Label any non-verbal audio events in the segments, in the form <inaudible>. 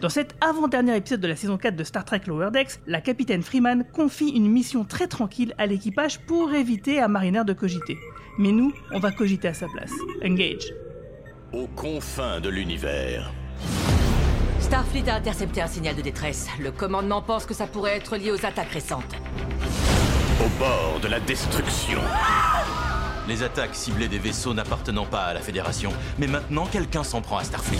Dans cet avant-dernier épisode de la saison 4 de Star Trek Lower Decks, la capitaine Freeman confie une mission très tranquille à l'équipage pour éviter à Mariner de cogiter. Mais nous, on va cogiter à sa place. Engage. Aux confins de l'univers, Starfleet a intercepté un signal de détresse. Le commandement pense que ça pourrait être lié aux attaques récentes. au bord de la destruction. Les attaques ciblaient des vaisseaux n'appartenant pas à la Fédération. Mais maintenant, quelqu'un s'en prend à Starfleet.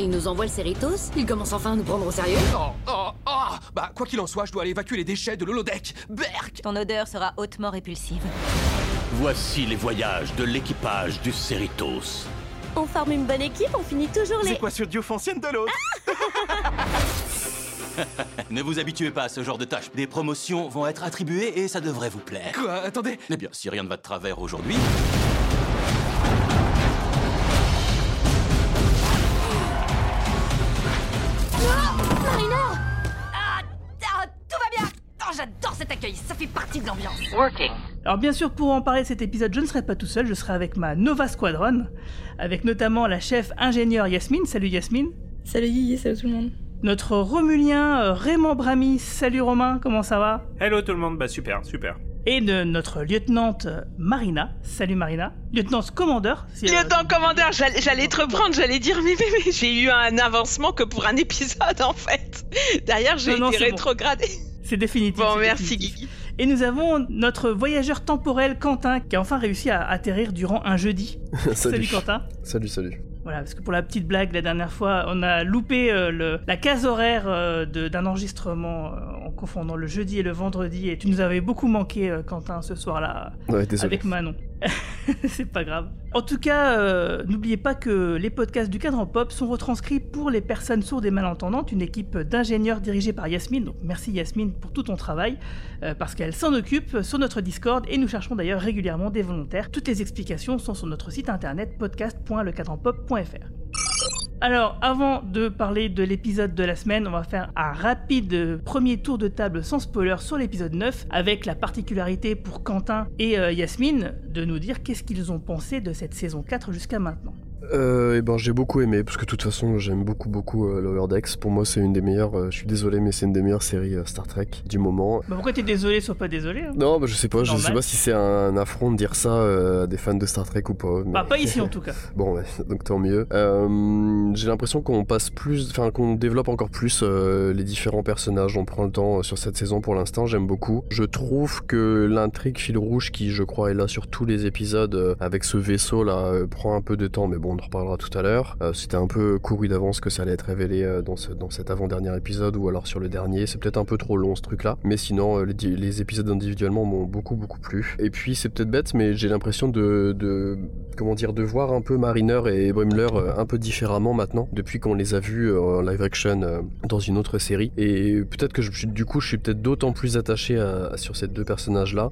Il nous envoie le Cerritos Il commence enfin à nous prendre au sérieux Oh, oh, oh Bah, quoi qu'il en soit, je dois aller évacuer les déchets de l'holodeck Berk Ton odeur sera hautement répulsive. Voici les voyages de l'équipage du Cerritos. On forme une bonne équipe, on finit toujours les... quoi sur Diofoncienne de l'autre <laughs> Ne vous habituez pas à ce genre de tâches. Des promotions vont être attribuées et ça devrait vous plaire. Quoi? Attendez Eh bien, si rien ne va de travers aujourd'hui, Oh, j'adore cet accueil, ça fait partie de l'ambiance. Alors bien sûr, pour en parler de cet épisode, je ne serai pas tout seul, je serai avec ma Nova Squadron, avec notamment la chef ingénieure Yasmine. Salut Yasmine. Salut Guigui, salut tout le monde. Notre Romulien euh, Raymond Brami. Salut Romain, comment ça va? Hello tout le monde, bah super, super. Et de notre lieutenante euh, Marina. Salut Marina. Lieutenante commandeur. si, euh, Lieutenant commandeur, j'allais te reprendre, j'allais dire mais, mais, mais j'ai eu un avancement que pour un épisode en fait. Derrière j'ai été bon. C'est définitif. Bon, merci définitif. Guigui. Et nous avons notre voyageur temporel Quentin qui a enfin réussi à atterrir durant un jeudi. <laughs> salut. Quentin. Salut, salut. Voilà, parce que pour la petite blague, la dernière fois, on a loupé euh, le- la case horaire euh, d'un enregistrement euh, confondant le jeudi et le vendredi. Et tu nous avais beaucoup manqué, euh, Quentin, ce soir-là, Ouais, avec Manon. <laughs> C'est pas grave. En tout cas, euh, n'oubliez pas que les podcasts du cadran pop sont retranscrits pour les personnes sourdes et malentendantes, une équipe d'ingénieurs dirigée par Yasmine. Donc merci Yasmine pour tout ton travail, euh, parce qu'elle s'en occupe sur notre Discord et nous cherchons d'ailleurs régulièrement des volontaires. Toutes les explications sont sur notre site internet podcast.lecadranpop.fr. Alors, avant de parler de l'épisode de la semaine, on va faire un rapide premier tour de table sans spoiler sur l'épisode 9, avec la particularité pour Quentin et euh, Yasmine de nous dire qu'est-ce qu'ils ont pensé de cette saison 4 jusqu'à maintenant. Euh, et ben j'ai beaucoup aimé parce que de toute façon j'aime beaucoup beaucoup euh, Lower Decks. Pour moi c'est une des meilleures. euh, je suis désolé mais c'est une des meilleures séries euh, Star Trek du moment. Bah pourquoi t'es désolé, sois pas désolé hein Non bah je sais pas, je sais pas si c'est un affront de dire ça euh, à des fans de Star Trek ou pas. mais- Bah pas <laughs> ici en tout cas. Bon, ouais, <laughs> donc tant mieux. Euh, J'ai l'impression qu'on passe plus, enfin qu'on développe encore plus les différents personnages. On prend le temps sur cette saison pour l'instant. J'aime beaucoup. Je trouve que l'intrigue fil rouge, qui je crois est là sur tous les épisodes avec ce vaisseau là, prend un peu de temps, mais bon, on en reparlera tout à l'heure. Euh, C'était un peu couru d'avance que ça allait être révélé euh, dans, dans cet avant-dernier épisode ou alors sur le dernier. C'est peut-être un peu trop long ce truc-là, mais sinon euh, les, les épisodes individuellement m'ont beaucoup beaucoup plu. Et puis c'est peut-être bête, mais j'ai l'impression de, de comment dire de voir un peu Mariner et Brimler euh, un peu différemment maintenant depuis qu'on les a vus en live action dans une autre série et peut-être que je, du coup je suis peut-être d'autant plus attaché à, sur ces deux personnages là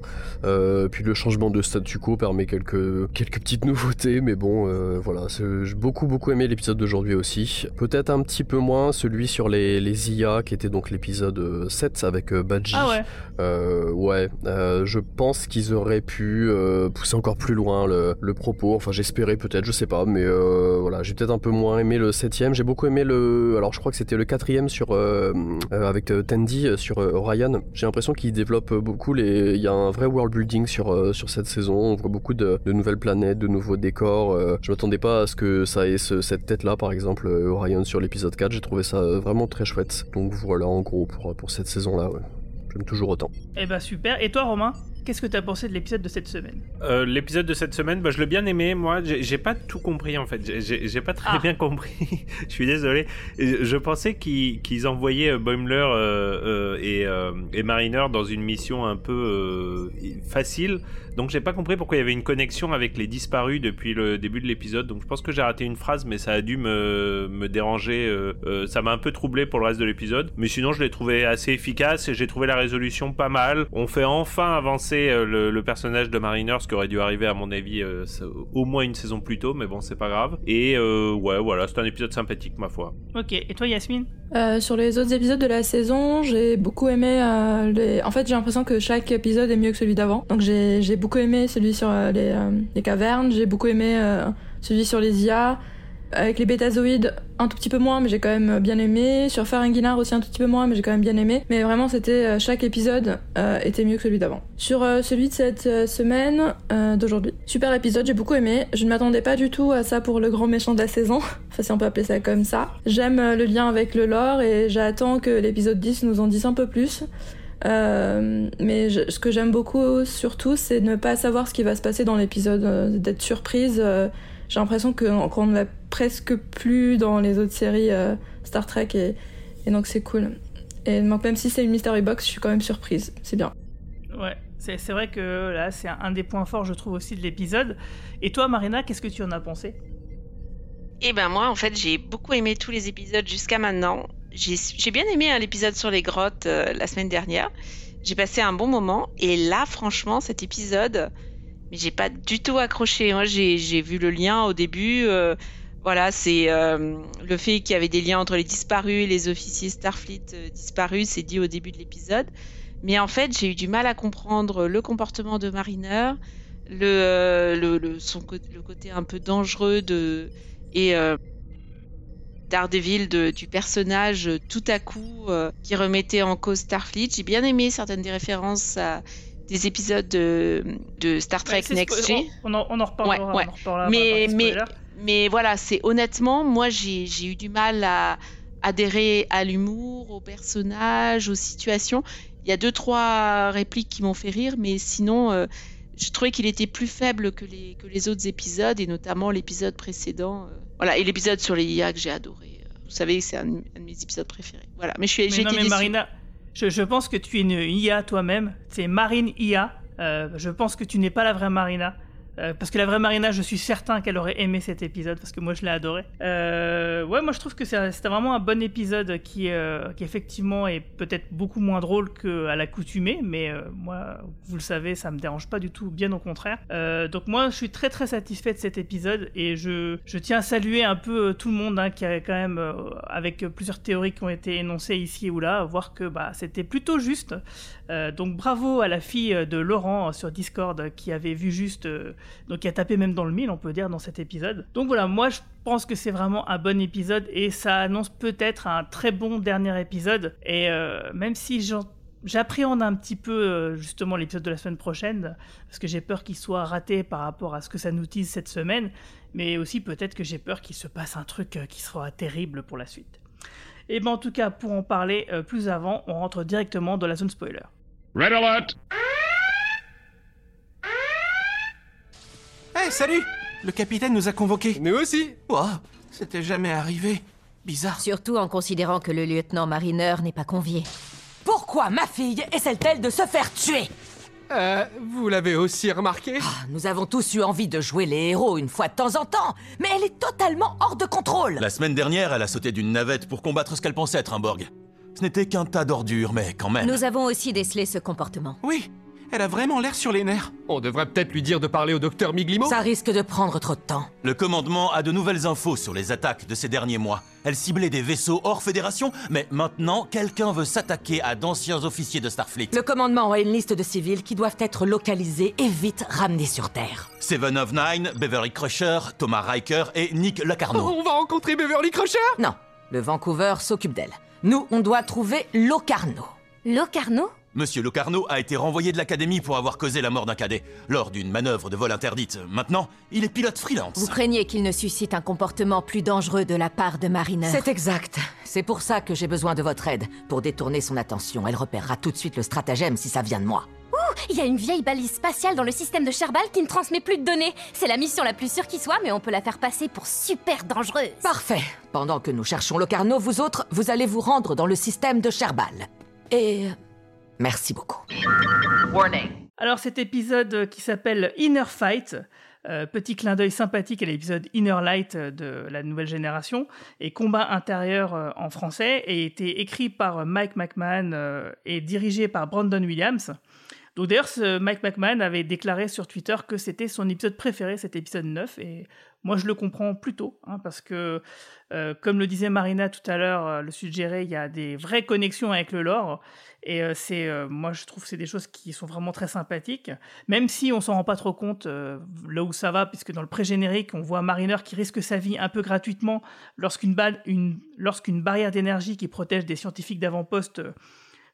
puis le changement de statu quo permet quelques quelques petites <laughs> nouveautés mais bon voilà j'ai beaucoup beaucoup aimé l'épisode d'aujourd'hui aussi peut-être un petit peu moins celui sur les, les IA qui était donc l'épisode euh, 7 avec euh, Badgie Ah ouais. euh, ouais, euh, je pense qu'ils auraient pu euh, pousser encore plus loin le, le propos. Enfin, j'espérais peut-être, je sais pas, mais euh, voilà, j'ai peut-être un peu moins aimé le septième. J'ai beaucoup aimé le, alors je crois que c'était le quatrième sur euh, euh, avec euh, Tandy euh, sur euh, Orion. J'ai l'impression qu'il développe beaucoup les, il y a un vrai world building sur euh, sur cette saison. On voit beaucoup de, de nouvelles planètes, de nouveaux décors. euh, je m'attendais pas à ce que ça ait ce- cette tête là, par exemple euh, Orion sur l'épisode 4. J'ai trouvé ça euh, vraiment très chouette. Donc voilà, en gros pour pour cette saison là. Ouais. J'aime toujours autant. Eh bah super. Et toi Romain, qu'est-ce que t'as pensé de l'épisode de cette semaine? Euh, L'épisode de cette semaine, bah, je l'ai bien aimé. Moi, j'ai pas tout compris en fait. J'ai- pas très Ah. bien compris. <laughs> je suis désolé. Je pensais qu'ils envoyaient Boimler euh, euh, et, euh, et Mariner dans une mission un peu euh, facile. Donc j'ai pas compris pourquoi il y avait une connexion avec les disparus depuis le début de l'épisode. Donc je pense que j'ai raté une phrase, mais ça a dû me, me déranger. euh, euh, ça m'a un peu troublé pour le reste de l'épisode. Mais sinon, je l'ai trouvé assez efficace et j'ai trouvé la résolution pas mal. On fait enfin avancer euh, le, le personnage de Mariner, ce qui aurait dû arriver à mon avis euh, au moins une saison plus tôt, mais bon, c'est pas grave. Et euh, ouais, voilà, c'est un épisode sympathique, ma foi. Ok, et toi Yasmine? Euh, sur les autres épisodes de la saison, j'ai beaucoup aimé euh, les... En fait, j'ai l'impression que chaque épisode est mieux que celui d'avant. Donc j'ai j'ai beaucoup aimé celui sur euh, les, euh, les cavernes, j'ai beaucoup aimé euh, celui sur les IA. Avec les bétazoïdes, un tout petit peu moins, mais j'ai quand même bien aimé. Sur Faringuinard aussi un tout petit peu moins, mais j'ai quand même bien aimé. Mais vraiment, c'était chaque épisode était mieux que celui d'avant. Sur celui de cette semaine, d'aujourd'hui, super épisode, j'ai beaucoup aimé. Je ne m'attendais pas du tout à ça pour le grand méchant de la saison. <laughs> enfin, si on peut appeler ça comme ça. J'aime le lien avec le lore et j'attends que l'épisode 10 nous en dise un peu plus. Euh, mais je- ce que j'aime beaucoup surtout, c'est de ne pas savoir ce qui va se passer dans l'épisode, euh, d'être surprise. euh, j'ai l'impression que- qu'on ne l'a presque plus dans les autres séries euh, Star Trek et, et donc c'est cool. Et donc même si c'est une mystery box, je suis quand même surprise. C'est bien. Ouais, c'est c'est vrai que là, c'est un, un des points forts, je trouve, aussi de l'épisode. Et toi, Marina, qu'est-ce que tu en as pensé? Eh ben moi, en fait, j'ai beaucoup aimé tous les épisodes jusqu'à maintenant. J'ai bien aimé hein, l'épisode sur les grottes euh, la semaine dernière. J'ai passé un bon moment. Et là, franchement, cet épisode, j'ai pas du tout accroché. Moi, j'ai vu le lien au début. euh, voilà, c'est euh, le fait qu'il y avait des liens entre les disparus et les officiers Starfleet disparus, c'est dit au début de l'épisode. Mais en fait, j'ai eu du mal à comprendre le comportement de Mariner, le, son, côté un peu dangereux de, et Daredevil de- du personnage euh, tout à coup euh, qui remettait en cause Starfleet. J'ai bien aimé certaines des références à des épisodes de, de Star Trek Ouais, Next Gen. on, on en, on en reparlera. Ouais, ouais. on en reparlera Mais, mais, mais voilà, c'est honnêtement, moi j'ai j'ai eu du mal à adhérer à l'humour, aux personnages, aux situations. Il y a deux, trois répliques qui m'ont fait rire, mais sinon, euh, je trouvais qu'il était plus faible que les, que les autres épisodes, et notamment l'épisode précédent. euh, voilà, et l'épisode sur les IA que j'ai adoré. Euh, Vous savez, c'est un, un de mes épisodes préférés. Voilà, mais je suis, Mais non, mais. Marina, je, je pense que tu es une IA toi-même. C'est Marine IA. Euh, je pense que tu n'es pas la vraie Marina. Euh, parce que la vraie Marina, je suis certain qu'elle aurait aimé cet épisode parce que moi je l'ai adoré. Euh, ouais, moi je trouve que c'était vraiment un bon épisode qui, euh, qui effectivement est peut-être beaucoup moins drôle qu'à l'accoutumée, mais moi, vous le savez, ça me dérange pas du tout, bien au contraire. Donc moi je suis très très satisfait de cet épisode et je, je tiens à saluer un peu tout le monde hein, qui a quand même, avec plusieurs théories qui ont été énoncées ici ou là, voir que bah, c'était plutôt juste. Euh, donc bravo à la fille de Laurent euh, sur Discord euh, qui avait vu juste, euh, donc qui a tapé même dans le mille, on peut dire, dans cet épisode. Donc voilà, moi je pense que c'est vraiment un bon épisode et ça annonce peut-être un très bon dernier épisode. Et euh, même si J'appréhende un petit peu euh, justement l'épisode de la semaine prochaine parce que j'ai peur qu'il soit raté par rapport à ce que ça nous tease cette semaine, mais aussi peut-être que j'ai peur qu'il se passe un truc euh, qui sera terrible pour la suite. Et ben en tout cas, pour en parler euh, plus avant, on rentre directement dans la zone spoiler. Red alert! Eh, salut Le capitaine nous a convoqués. Nous aussi Ouah, c'était jamais arrivé. Bizarre. Surtout en considérant que le lieutenant Mariner n'est pas convié. Pourquoi ma fille essaie-t-elle de se faire tuer? Euh, vous l'avez aussi remarqué? Ah, Nous avons tous eu envie de jouer les héros une fois de temps en temps, mais elle est totalement hors de contrôle. La semaine dernière, elle a sauté d'une navette pour combattre ce qu'elle pensait être un Borg. Ce n'était qu'un tas d'ordures, mais quand même. Nous avons aussi décelé ce comportement. Oui, elle a vraiment l'air sur les nerfs. On devrait peut-être lui dire de parler au docteur Miglimo Ça risque de prendre trop de temps. Le commandement a de nouvelles infos sur les attaques de ces derniers mois. Elle ciblait des vaisseaux hors fédération, mais maintenant, quelqu'un veut s'attaquer à d'anciens officiers de Starfleet. Le commandement a une liste de civils qui doivent être localisés et vite ramenés sur Terre. Seven of Nine, Beverly Crusher, Thomas Riker et Nick Lacarno. On va rencontrer Beverly Crusher? Non, le Vancouver s'occupe d'elle. Nous, on doit trouver Locarno. Locarno? Monsieur Locarno a été renvoyé de l'académie pour avoir causé la mort d'un cadet, lors d'une manœuvre de vol interdite. Maintenant, il est pilote freelance. Vous craignez qu'il ne suscite un comportement plus dangereux de la part de Mariner? C'est exact. C'est pour ça que j'ai besoin de votre aide. Pour détourner son attention, elle repérera tout de suite le stratagème si ça vient de moi. Il y a une vieille balise spatiale dans le système de Sherbal qui ne transmet plus de données. C'est la mission la plus sûre qui soit, mais on peut la faire passer pour super dangereuse. Parfait. Pendant que nous cherchons Locarno, vous autres, vous allez vous rendre dans le système de Sherbal. Et... Merci beaucoup. Alors cet épisode euh, qui s'appelle Inner Fight, euh, petit clin d'œil sympathique à l'épisode Inner Light euh, de la nouvelle génération, et Combat intérieur euh, en français, et été écrit par euh, Mike McMahon euh, et dirigé par Brandon Williams. Donc d'ailleurs, Mike McMahon avait déclaré sur Twitter que c'était son épisode préféré, cet épisode 9, et moi je le comprends plutôt, hein, parce que, euh, comme le disait Marina tout à l'heure, euh, le suggérait, il y a des vraies connexions avec le lore, et euh, c'est, moi je trouve que c'est des choses qui sont vraiment très sympathiques, même si on s'en rend pas trop compte là où ça va, puisque dans le pré-générique, on voit Mariner qui risque sa vie un peu gratuitement lorsqu'une, une, lorsqu'une barrière d'énergie qui protège des scientifiques d'avant-poste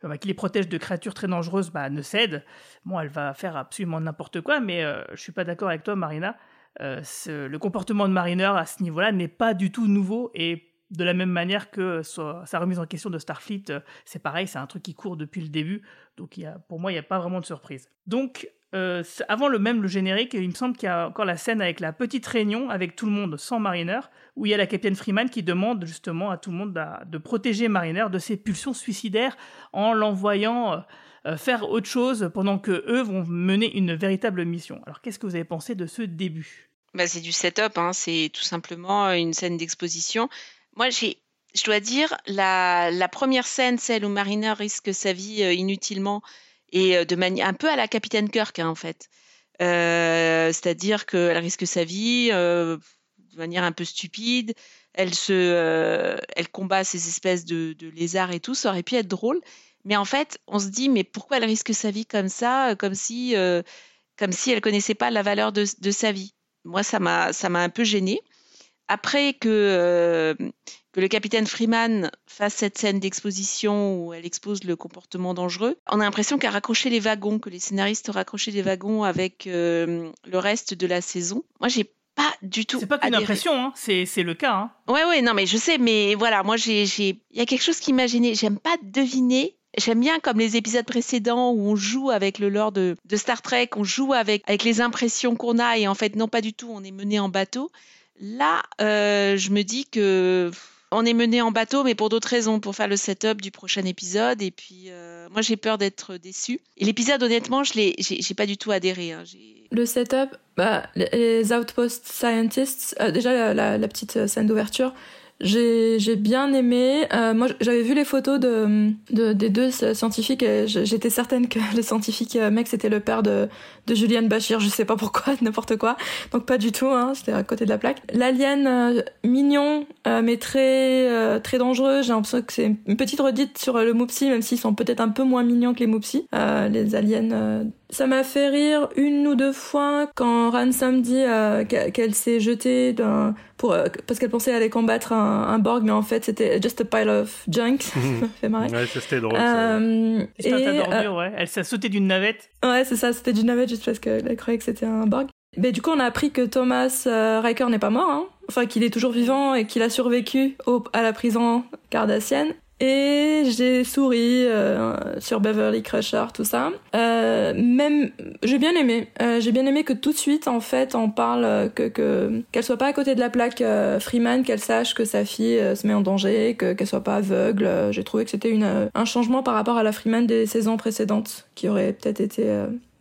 bah, qui les protège de créatures très dangereuses, bah, ne cède. Bon, elle va faire absolument n'importe quoi, mais euh, je suis pas d'accord avec toi, Marina. Euh, le comportement de Mariner à ce niveau-là n'est pas du tout nouveau et de la même manière que sa remise en question de Starfleet, euh, c'est pareil, c'est un truc qui court depuis le début. Donc a, pour moi, il n'y a pas vraiment de surprise. Donc, avant le même le générique, il me semble qu'il y a encore la scène avec la petite réunion avec tout le monde sans Mariner où il y a la capitaine Freeman qui demande justement à tout le monde de, protéger Mariner de ses pulsions suicidaires en l'envoyant euh, euh, faire autre chose pendant que eux vont mener une véritable mission. Alors qu'est-ce que vous avez pensé de ce début? Bah, C'est du setup, hein. c'est tout simplement une scène d'exposition. Moi, je dois dire, la, première scène, celle où Mariner risque sa vie euh, inutilement et de manière un peu à la capitaine Kirk hein, en fait. c'est-à-dire qu'elle risque sa vie, de manière un peu stupide. Elle se, euh, elle combat ces espèces de, lézards et tout. Ça aurait pu être drôle, mais en fait, on se dit mais pourquoi elle risque sa vie comme ça, euh, comme si, euh, comme si elle connaissait pas la valeur de, sa vie? Moi, ça m'a, ça m'a un peu gêné. Après que que le capitaine Freeman fasse cette scène d'exposition où elle expose le comportement dangereux, on a l'impression qu'elle a raccroché les wagons, que les scénaristes ont raccroché les wagons avec le reste de la saison. Moi, j'ai pas du tout. C'est pas qu'une impression, hein. c'est, le cas. Hein. Ouais, ouais, non, mais je sais, mais voilà, moi, j'ai, il y a quelque chose qui m'a gêné. J'aime pas deviner. J'aime bien comme les épisodes précédents où on joue avec le lore de, Star Trek, on joue avec, avec les impressions qu'on a et en fait, non, pas du tout, on est mené en bateau. Là, euh, je me dis que on est mené en bateau, mais pour d'autres raisons, pour faire le setup du prochain épisode. Et puis, euh, moi, j'ai peur d'être déçue. Et l'épisode, honnêtement, je l'ai, j'ai, pas du tout adhéré. Hein. Le setup, bah, les Outpost Scientists, euh, déjà la, petite scène d'ouverture, j'ai bien aimé. Euh, moi, j'avais vu les photos de, de, des deux scientifiques et j'étais certaine que <laughs> le scientifique euh, mec c'était le père de, de Julian Bachir. Je sais pas pourquoi, <laughs> n'importe quoi. Donc pas du tout. Hein, c'était à côté de la plaque. L'alien euh, mignon mais très très dangereux. J'ai l'impression que c'est une petite redite sur le Moopsie, même s'ils sont peut-être un peu moins mignons que les Moopsie. les aliens ça m'a fait rire une ou deux fois quand Ransom dit euh, qu'elle s'est jetée pour euh, parce qu'elle pensait aller combattre un, Borg, mais en fait c'était just a pile of junk. <laughs> ça m'a fait marrer. Ouais, c'était drôle. Euh, et, ouais. Elle s'est sautée d'une navette. Ouais, c'est ça, c'était d'une navette juste parce qu'elle croyait que c'était un Borg. Mais du coup, on a appris que Thomas Riker n'est pas mort, hein. enfin qu'il est toujours vivant et qu'il a survécu à la prison cardassienne. Et j'ai souri euh, sur Beverly Crusher, tout ça. Euh, même, j'ai bien aimé. Euh, j'ai bien aimé que tout de suite, en fait, on parle que qu'elle soit pas à côté de la plaque Freeman, qu'elle sache que sa fille se met en danger, que qu'elle soit pas aveugle. j'ai trouvé que c'était un changement par rapport à la Freeman des saisons précédentes, qui aurait peut-être été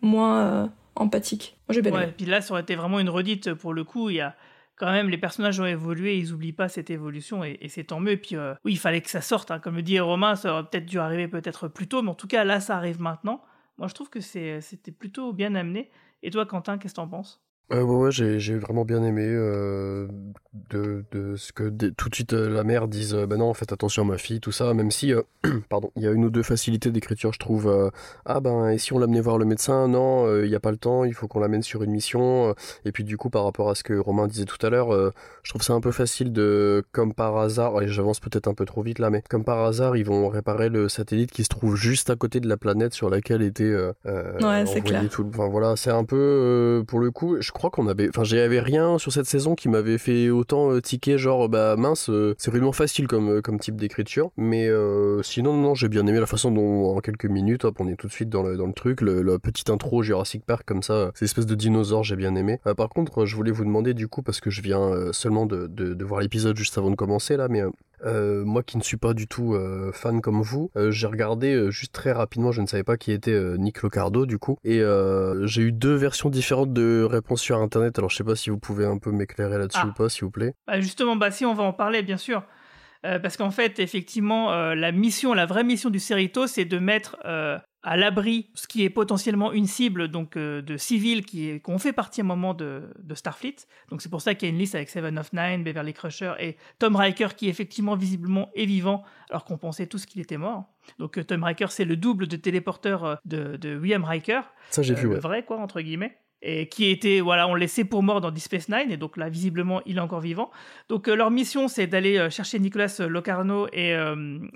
moins empathique. Moi, j'ai bien ouais, Puis là, ça aurait été vraiment une redite pour le coup. Il y a quand même, les personnages ont évolué, ils n'oublient pas cette évolution et, c'est tant mieux. Et puis, euh, oui, il fallait que ça sorte. Hein. Comme le dit Romain, ça aurait peut-être dû arriver peut-être plus tôt, mais en tout cas, là, ça arrive maintenant. Moi, je trouve que c'était plutôt bien amené. Et toi, Quentin, qu'est-ce que t'en penses? Euh, ouais, ouais j'ai vraiment bien aimé euh, de, de, ce que tout de suite euh, la mère dise ben non, faites attention à ma fille, tout ça, même si, <clears throat> pardon, il y a une ou deux facilités d'écriture, je trouve. ah ben, et si on l'amenait voir le médecin? Non, il n'y a pas le temps, il faut qu'on l'amène sur une mission. et puis du coup, par rapport à ce que Romain disait tout à l'heure, je trouve ça un peu facile de, comme par hasard, et j'avance peut-être un peu trop vite là, mais comme par hasard, ils vont réparer le satellite qui se trouve juste à côté de la planète sur laquelle était ouais, c'est clair. Tout, enfin voilà, c'est un peu, pour le coup, je crois qu'on avait, enfin, j'avais rien sur cette saison qui m'avait fait autant euh, tiquer, genre, bah mince, euh, c'est vraiment facile comme, euh, comme type d'écriture. Mais sinon, non, j'ai bien aimé la façon dont, en quelques minutes, hop, on est tout de suite dans le, dans le truc. Le, la petite intro Jurassic Park, comme ça, ces espèces de dinosaures, j'ai bien aimé. par contre, je voulais vous demander, du coup, parce que je viens seulement de, de voir l'épisode juste avant de commencer, là, mais euh, moi qui ne suis pas du tout euh, fan comme vous, euh, j'ai regardé juste très rapidement, je ne savais pas qui était Nick Locardo du coup, et j'ai eu deux versions différentes de réponses sur internet, alors je sais pas si vous pouvez un peu m'éclairer là-dessus ah. ou pas s'il vous plaît. Bah justement, bah si on va en parler bien sûr. parce qu'en fait, effectivement, la mission, la vraie mission du Cerrito, c'est de mettre à l'abri, ce qui est potentiellement une cible donc euh, de civils qui, ont fait partie à un moment de, de Starfleet. Donc c'est pour ça qu'il y a une liste avec Seven of Nine, Beverly Crusher et Tom Riker qui effectivement visiblement est vivant alors qu'on pensait tous qu'il était mort. Donc euh, Tom Riker c'est le double de téléporteur euh, de, de William Riker. Ça, j'ai vu, ouais. vrai quoi entre guillemets. Et qui était, voilà, on le laissait pour mort dans Deep Space Nine, et donc là, visiblement, il est encore vivant. Donc, leur mission, c'est d'aller chercher Nicolas Locarno, et,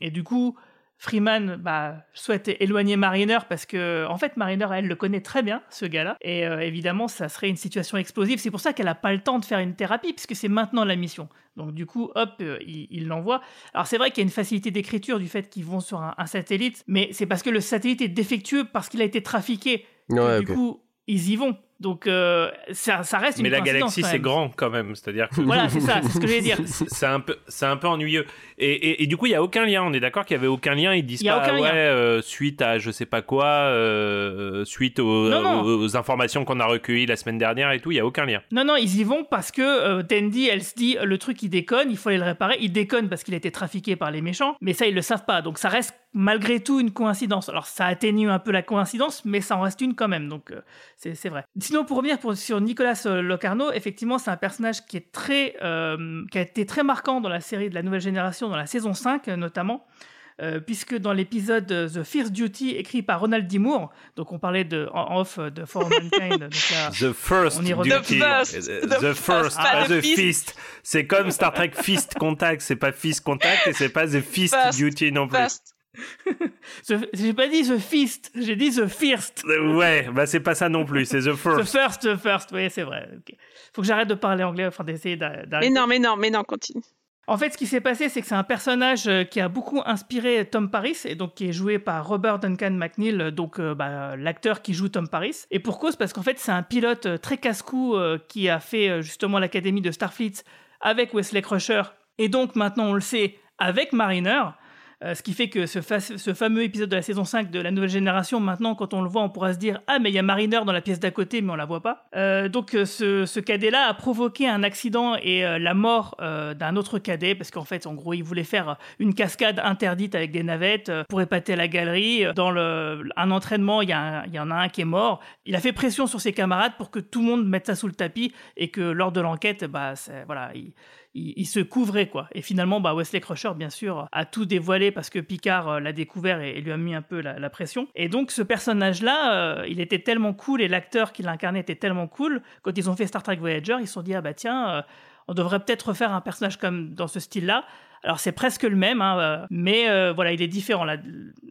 et du coup, Freeman bah, souhaite éloigner Mariner parce que, en fait, Mariner, elle le connaît très bien, ce gars-là. Et euh, évidemment, ça serait une situation explosive. C'est pour ça qu'elle n'a pas le temps de faire une thérapie, puisque c'est maintenant la mission. Donc, du coup, hop, euh, il l'envoie. Alors, c'est vrai qu'il y a une facilité d'écriture du fait qu'ils vont sur un, un satellite, mais c'est parce que le satellite est défectueux parce qu'il a été trafiqué. que, Ouais, du coup, ils y vont. Donc, euh, ça, ça reste Mais une la coïncidence, galaxie, c'est grand quand même. C'est-à-dire que. Voilà, c'est ça, <laughs> c'est ce que je vais dire. C'est un peu, c'est un peu ennuyeux. Et, et, et du coup, il y a aucun lien. On est d'accord qu'il y avait aucun lien. Ils disent Il y a pas, aucun ouais, lien. euh, suite à je sais pas quoi, euh, suite aux, Non, non. aux- aux informations qu'on a recueillies la semaine dernière et tout. Il y a aucun lien. Non, non, ils y vont parce que euh, Tandy, elle se dit, le truc, il déconne, il faut aller le réparer. Il déconne parce qu'il a été trafiqué par les méchants, mais ça, ils le savent pas. Donc, ça reste malgré tout une coïncidence. Alors, ça atténue un peu la coïncidence, mais ça en reste une quand même. Donc, euh, c'est vrai. Sinon, pour revenir pour, sur Nicolas euh, Locarno, effectivement, c'est un personnage qui est très, euh, qui a été très marquant dans la série de la nouvelle génération, dans la saison 5 euh, notamment. Euh, puisque dans l'épisode The Fierce Duty écrit par Ronald D. Moore, donc on parlait de, en off de For Mankind, <laughs> donc là, The first on y duty. Euh, The, first, pas the fist. C'est comme Star Trek Fist Contact. C'est pas Fist Contact et c'est pas The Fist First, Duty non plus. The- J'ai pas dit The Fist, j'ai dit The First. Euh, Ouais, bah c'est pas ça non plus. C'est The The first. First, The First, oui, c'est vrai. ok. Faut que j'arrête de parler anglais, enfin d'essayer d'a- Mais d'arrêter. non, mais non, mais non, continue. En fait, ce qui s'est passé, c'est que c'est un personnage euh, qui a beaucoup inspiré Tom Paris, et donc qui est joué par Robert Duncan McNeil, euh, donc euh, bah, l'acteur qui joue Tom Paris. Et pour cause, parce qu'en fait, c'est un pilote très casse-cou euh, qui a fait justement l'académie de Starfleet avec Wesley Crusher, et donc maintenant, on le sait, avec Mariner. Euh, ce qui fait que ce, fa- ce fameux épisode de la saison 5 de la nouvelle génération, maintenant, quand on le voit, on pourra se dire Ah, mais il y a Mariner dans la pièce d'à côté, mais on la voit pas. Euh, donc, euh, ce, cadet-là a provoqué un accident et la mort d'un autre cadet, parce qu'en fait, en gros, il voulait faire une cascade interdite avec des navettes pour épater la galerie. Dans le, un entraînement, il y, en a un qui est mort. Il a fait pression sur ses camarades pour que tout le monde mette ça sous le tapis et que lors de l'enquête, bah, voilà, il, il, se couvrait quoi. Et finalement, bah, Wesley Crusher, bien sûr, a tout dévoilé parce que Picard euh, l'a découvert et, lui a mis un peu la, pression. Et donc, ce personnage-là, euh, il était tellement cool et l'acteur qui l'incarnait était tellement cool. Quand ils ont fait Star Trek Voyager, ils se sont dit ah bah tiens, euh, on devrait peut-être refaire un personnage comme dans ce style-là. Alors c'est presque le même, hein, mais voilà, il est différent. La,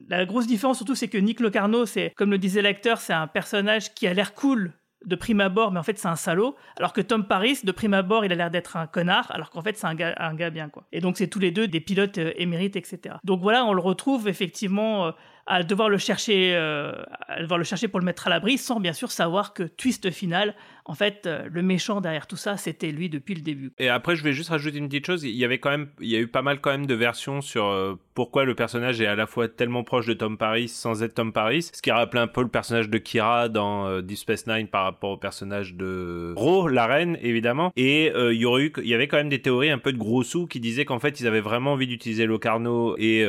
la grosse différence surtout, c'est que Nick Locarno, c'est comme le disait l'acteur, c'est un personnage qui a l'air cool de prime abord, mais en fait c'est un salaud. Alors que Tom Paris, de prime abord, il a l'air d'être un connard, alors qu'en fait c'est un gars, un gars bien quoi. Et donc c'est tous les deux des pilotes euh, émérites, etc. Donc voilà, on le retrouve effectivement euh, à devoir le chercher, euh, à devoir le chercher pour le mettre à l'abri, sans bien sûr savoir que twist final, en fait, euh, le méchant derrière tout ça, c'était lui depuis le début. Et après, je vais juste rajouter une petite chose. Il y avait quand même, il y a eu pas mal quand même de versions sur euh, pourquoi le personnage est à la fois tellement proche de Tom Paris sans être Tom Paris, ce qui rappelait un peu le personnage de Kira dans euh, Deep Space Nine par rapport au personnage de Ro, la reine, évidemment. Et il y aurait eu, il y avait quand même des théories un peu de gros sous qui disaient qu'en fait, ils avaient vraiment envie d'utiliser Locarno et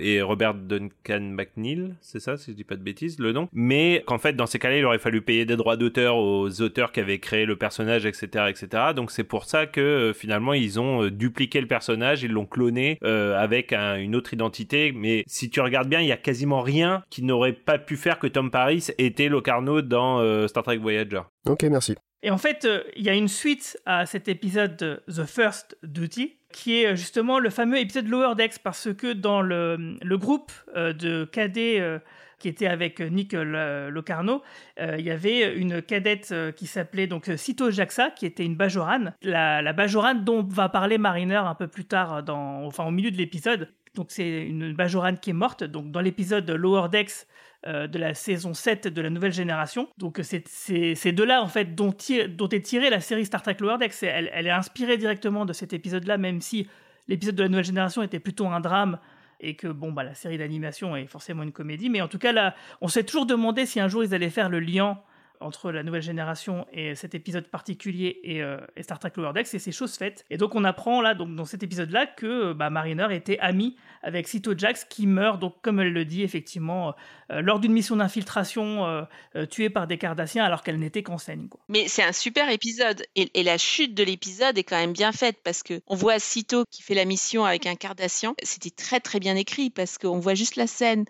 et Robert Duncan McNeil, c'est ça, si je dis pas de bêtises, le nom. Mais qu'en fait, dans ces cas-là, il aurait fallu payer des droits d'auteur aux auteurs qui avaient créé le personnage, etc., etc. Donc c'est pour ça que euh, finalement ils ont euh, dupliqué le personnage, ils l'ont cloné euh, avec un- une autre identité. Mais si tu regardes bien, il y a quasiment rien qui n'aurait pas pu faire que Tom Paris était Locarno dans euh, Star Trek Voyager. Ok, merci. Et en fait, euh, il y a une suite à cet épisode de The First Duty, qui est justement le fameux épisode Lower Decks, parce que dans le, le groupe euh, de cadets euh, qui était avec Nick euh, Locarno, euh, il y avait une cadette euh, qui s'appelait donc euh, Cito Jaxa, qui était une Bajorane. La, Bajorane dont va parler Mariner un peu plus tard, enfin au milieu de l'épisode. Donc c'est une Bajorane qui est morte. Donc dans l'épisode Lower Decks, euh, de la saison 7 de la nouvelle génération. Donc c'est de là en fait dont, est tirée la série Star Trek Lower Decks. Elle est inspirée directement de cet épisode-là, même si l'épisode de la nouvelle génération était plutôt un drame et que bon bah la série d'animation est forcément une comédie. Mais en tout cas là, on s'est toujours demandé si un jour ils allaient faire le lien entre la nouvelle génération et cet épisode particulier et, euh, et Star Trek Lower Decks, et c'est chose faite. Et donc on apprend là, donc dans cet épisode-là, que bah, Mariner était ami avec Cito Jax qui meurt, donc comme elle le dit effectivement, euh, lors d'une mission d'infiltration euh, euh, tuée par des Cardassiens alors qu'elle n'était qu'en scène. Mais c'est un super épisode et, et la chute de l'épisode est quand même bien faite parce que on voit Cito qui fait la mission avec un Cardassien. C'était très très bien écrit parce qu'on voit juste la scène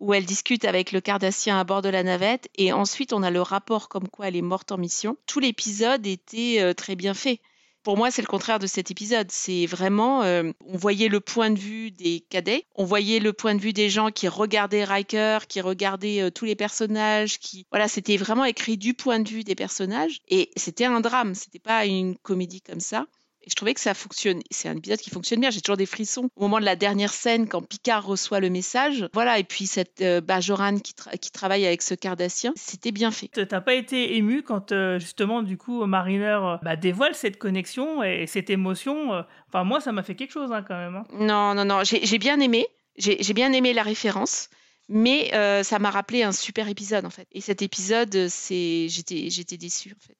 où elle discute avec le Cardassien à bord de la navette et ensuite on a le rapport comme quoi elle est morte en mission. Tout l'épisode était euh, très bien fait. Pour moi, c'est le contraire de cet épisode. C'est vraiment, euh, on voyait le point de vue des cadets, on voyait le point de vue des gens qui regardaient Riker, qui regardaient euh, tous les personnages, qui, voilà, c'était vraiment écrit du point de vue des personnages et c'était un drame. C'était pas une comédie comme ça. Et je trouvais que ça fonctionne. C'est un épisode qui fonctionne bien. J'ai toujours des frissons au moment de la dernière scène quand Picard reçoit le message. Voilà. Et puis cette euh, Bajoran qui, tra- qui travaille avec ce Cardassien, c'était bien fait. T'as pas été ému quand euh, justement du coup Mariner euh, bah, dévoile cette connexion et cette émotion. euh, Enfin moi ça m'a fait quelque chose hein, quand même. hein. Non, non, non. J'ai bien aimé. J'ai bien aimé la référence. Mais euh, ça m'a rappelé un super épisode en fait. Et cet épisode, c'est j'étais j'étais déçue en fait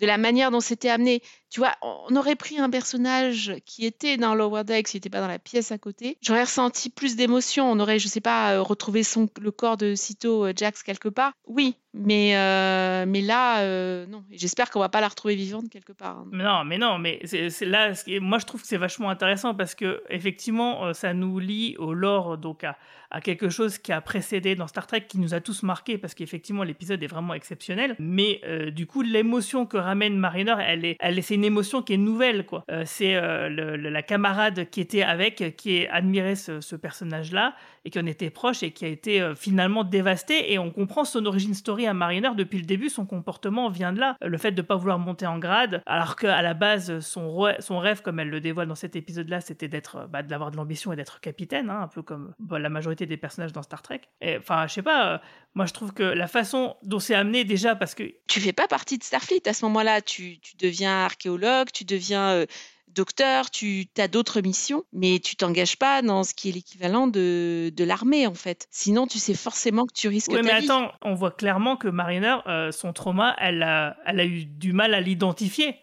de la manière dont c'était amené. Tu vois, on aurait pris un personnage qui était dans Lower Decks, qui n'était pas dans la pièce à côté. J'aurais ressenti plus d'émotion. On aurait, je sais pas, euh, retrouvé le corps de Cito euh, Jax quelque part. Oui, mais, euh, mais là, non. J'espère qu'on va pas la retrouver vivante quelque part. hein. Mais non, mais non, mais là. moi, je trouve que c'est vachement intéressant parce que effectivement, ça nous lie au lore, donc à, quelque chose qui a précédé dans Star Trek, qui nous a tous marqués parce qu'effectivement, l'épisode est vraiment exceptionnel. Mais du coup, l'émotion que ramène Mariner, elle est, elle est, émotion qui est nouvelle, quoi. Euh, c'est euh, la camarade qui était avec, qui admirait ce personnage-là et qui en était proche et qui a été euh, finalement dévasté. Et on comprend son origin story à Mariner depuis le début. Son comportement vient de là. Le fait de ne pas vouloir monter en grade, alors qu'à la base, son, son rêve, comme elle le dévoile dans cet épisode-là, c'était d'être, euh, bah, d'avoir de l'ambition et d'être capitaine, hein, un peu comme bah, la majorité des personnages dans Star Trek. Enfin, je sais pas. euh, moi, je trouve que la façon dont c'est amené déjà, parce que Tu fais pas partie de Starfleet à ce moment-là. Tu, tu deviens archéologue, tu deviens docteur, tu as d'autres missions, mais tu t'engages pas dans ce qui est l'équivalent de, de l'armée, en fait. Sinon, tu sais forcément que tu risques Oui, ta mais vie. attends, on voit clairement que Mariner, euh, son trauma, elle a, elle a eu du mal à l'identifier.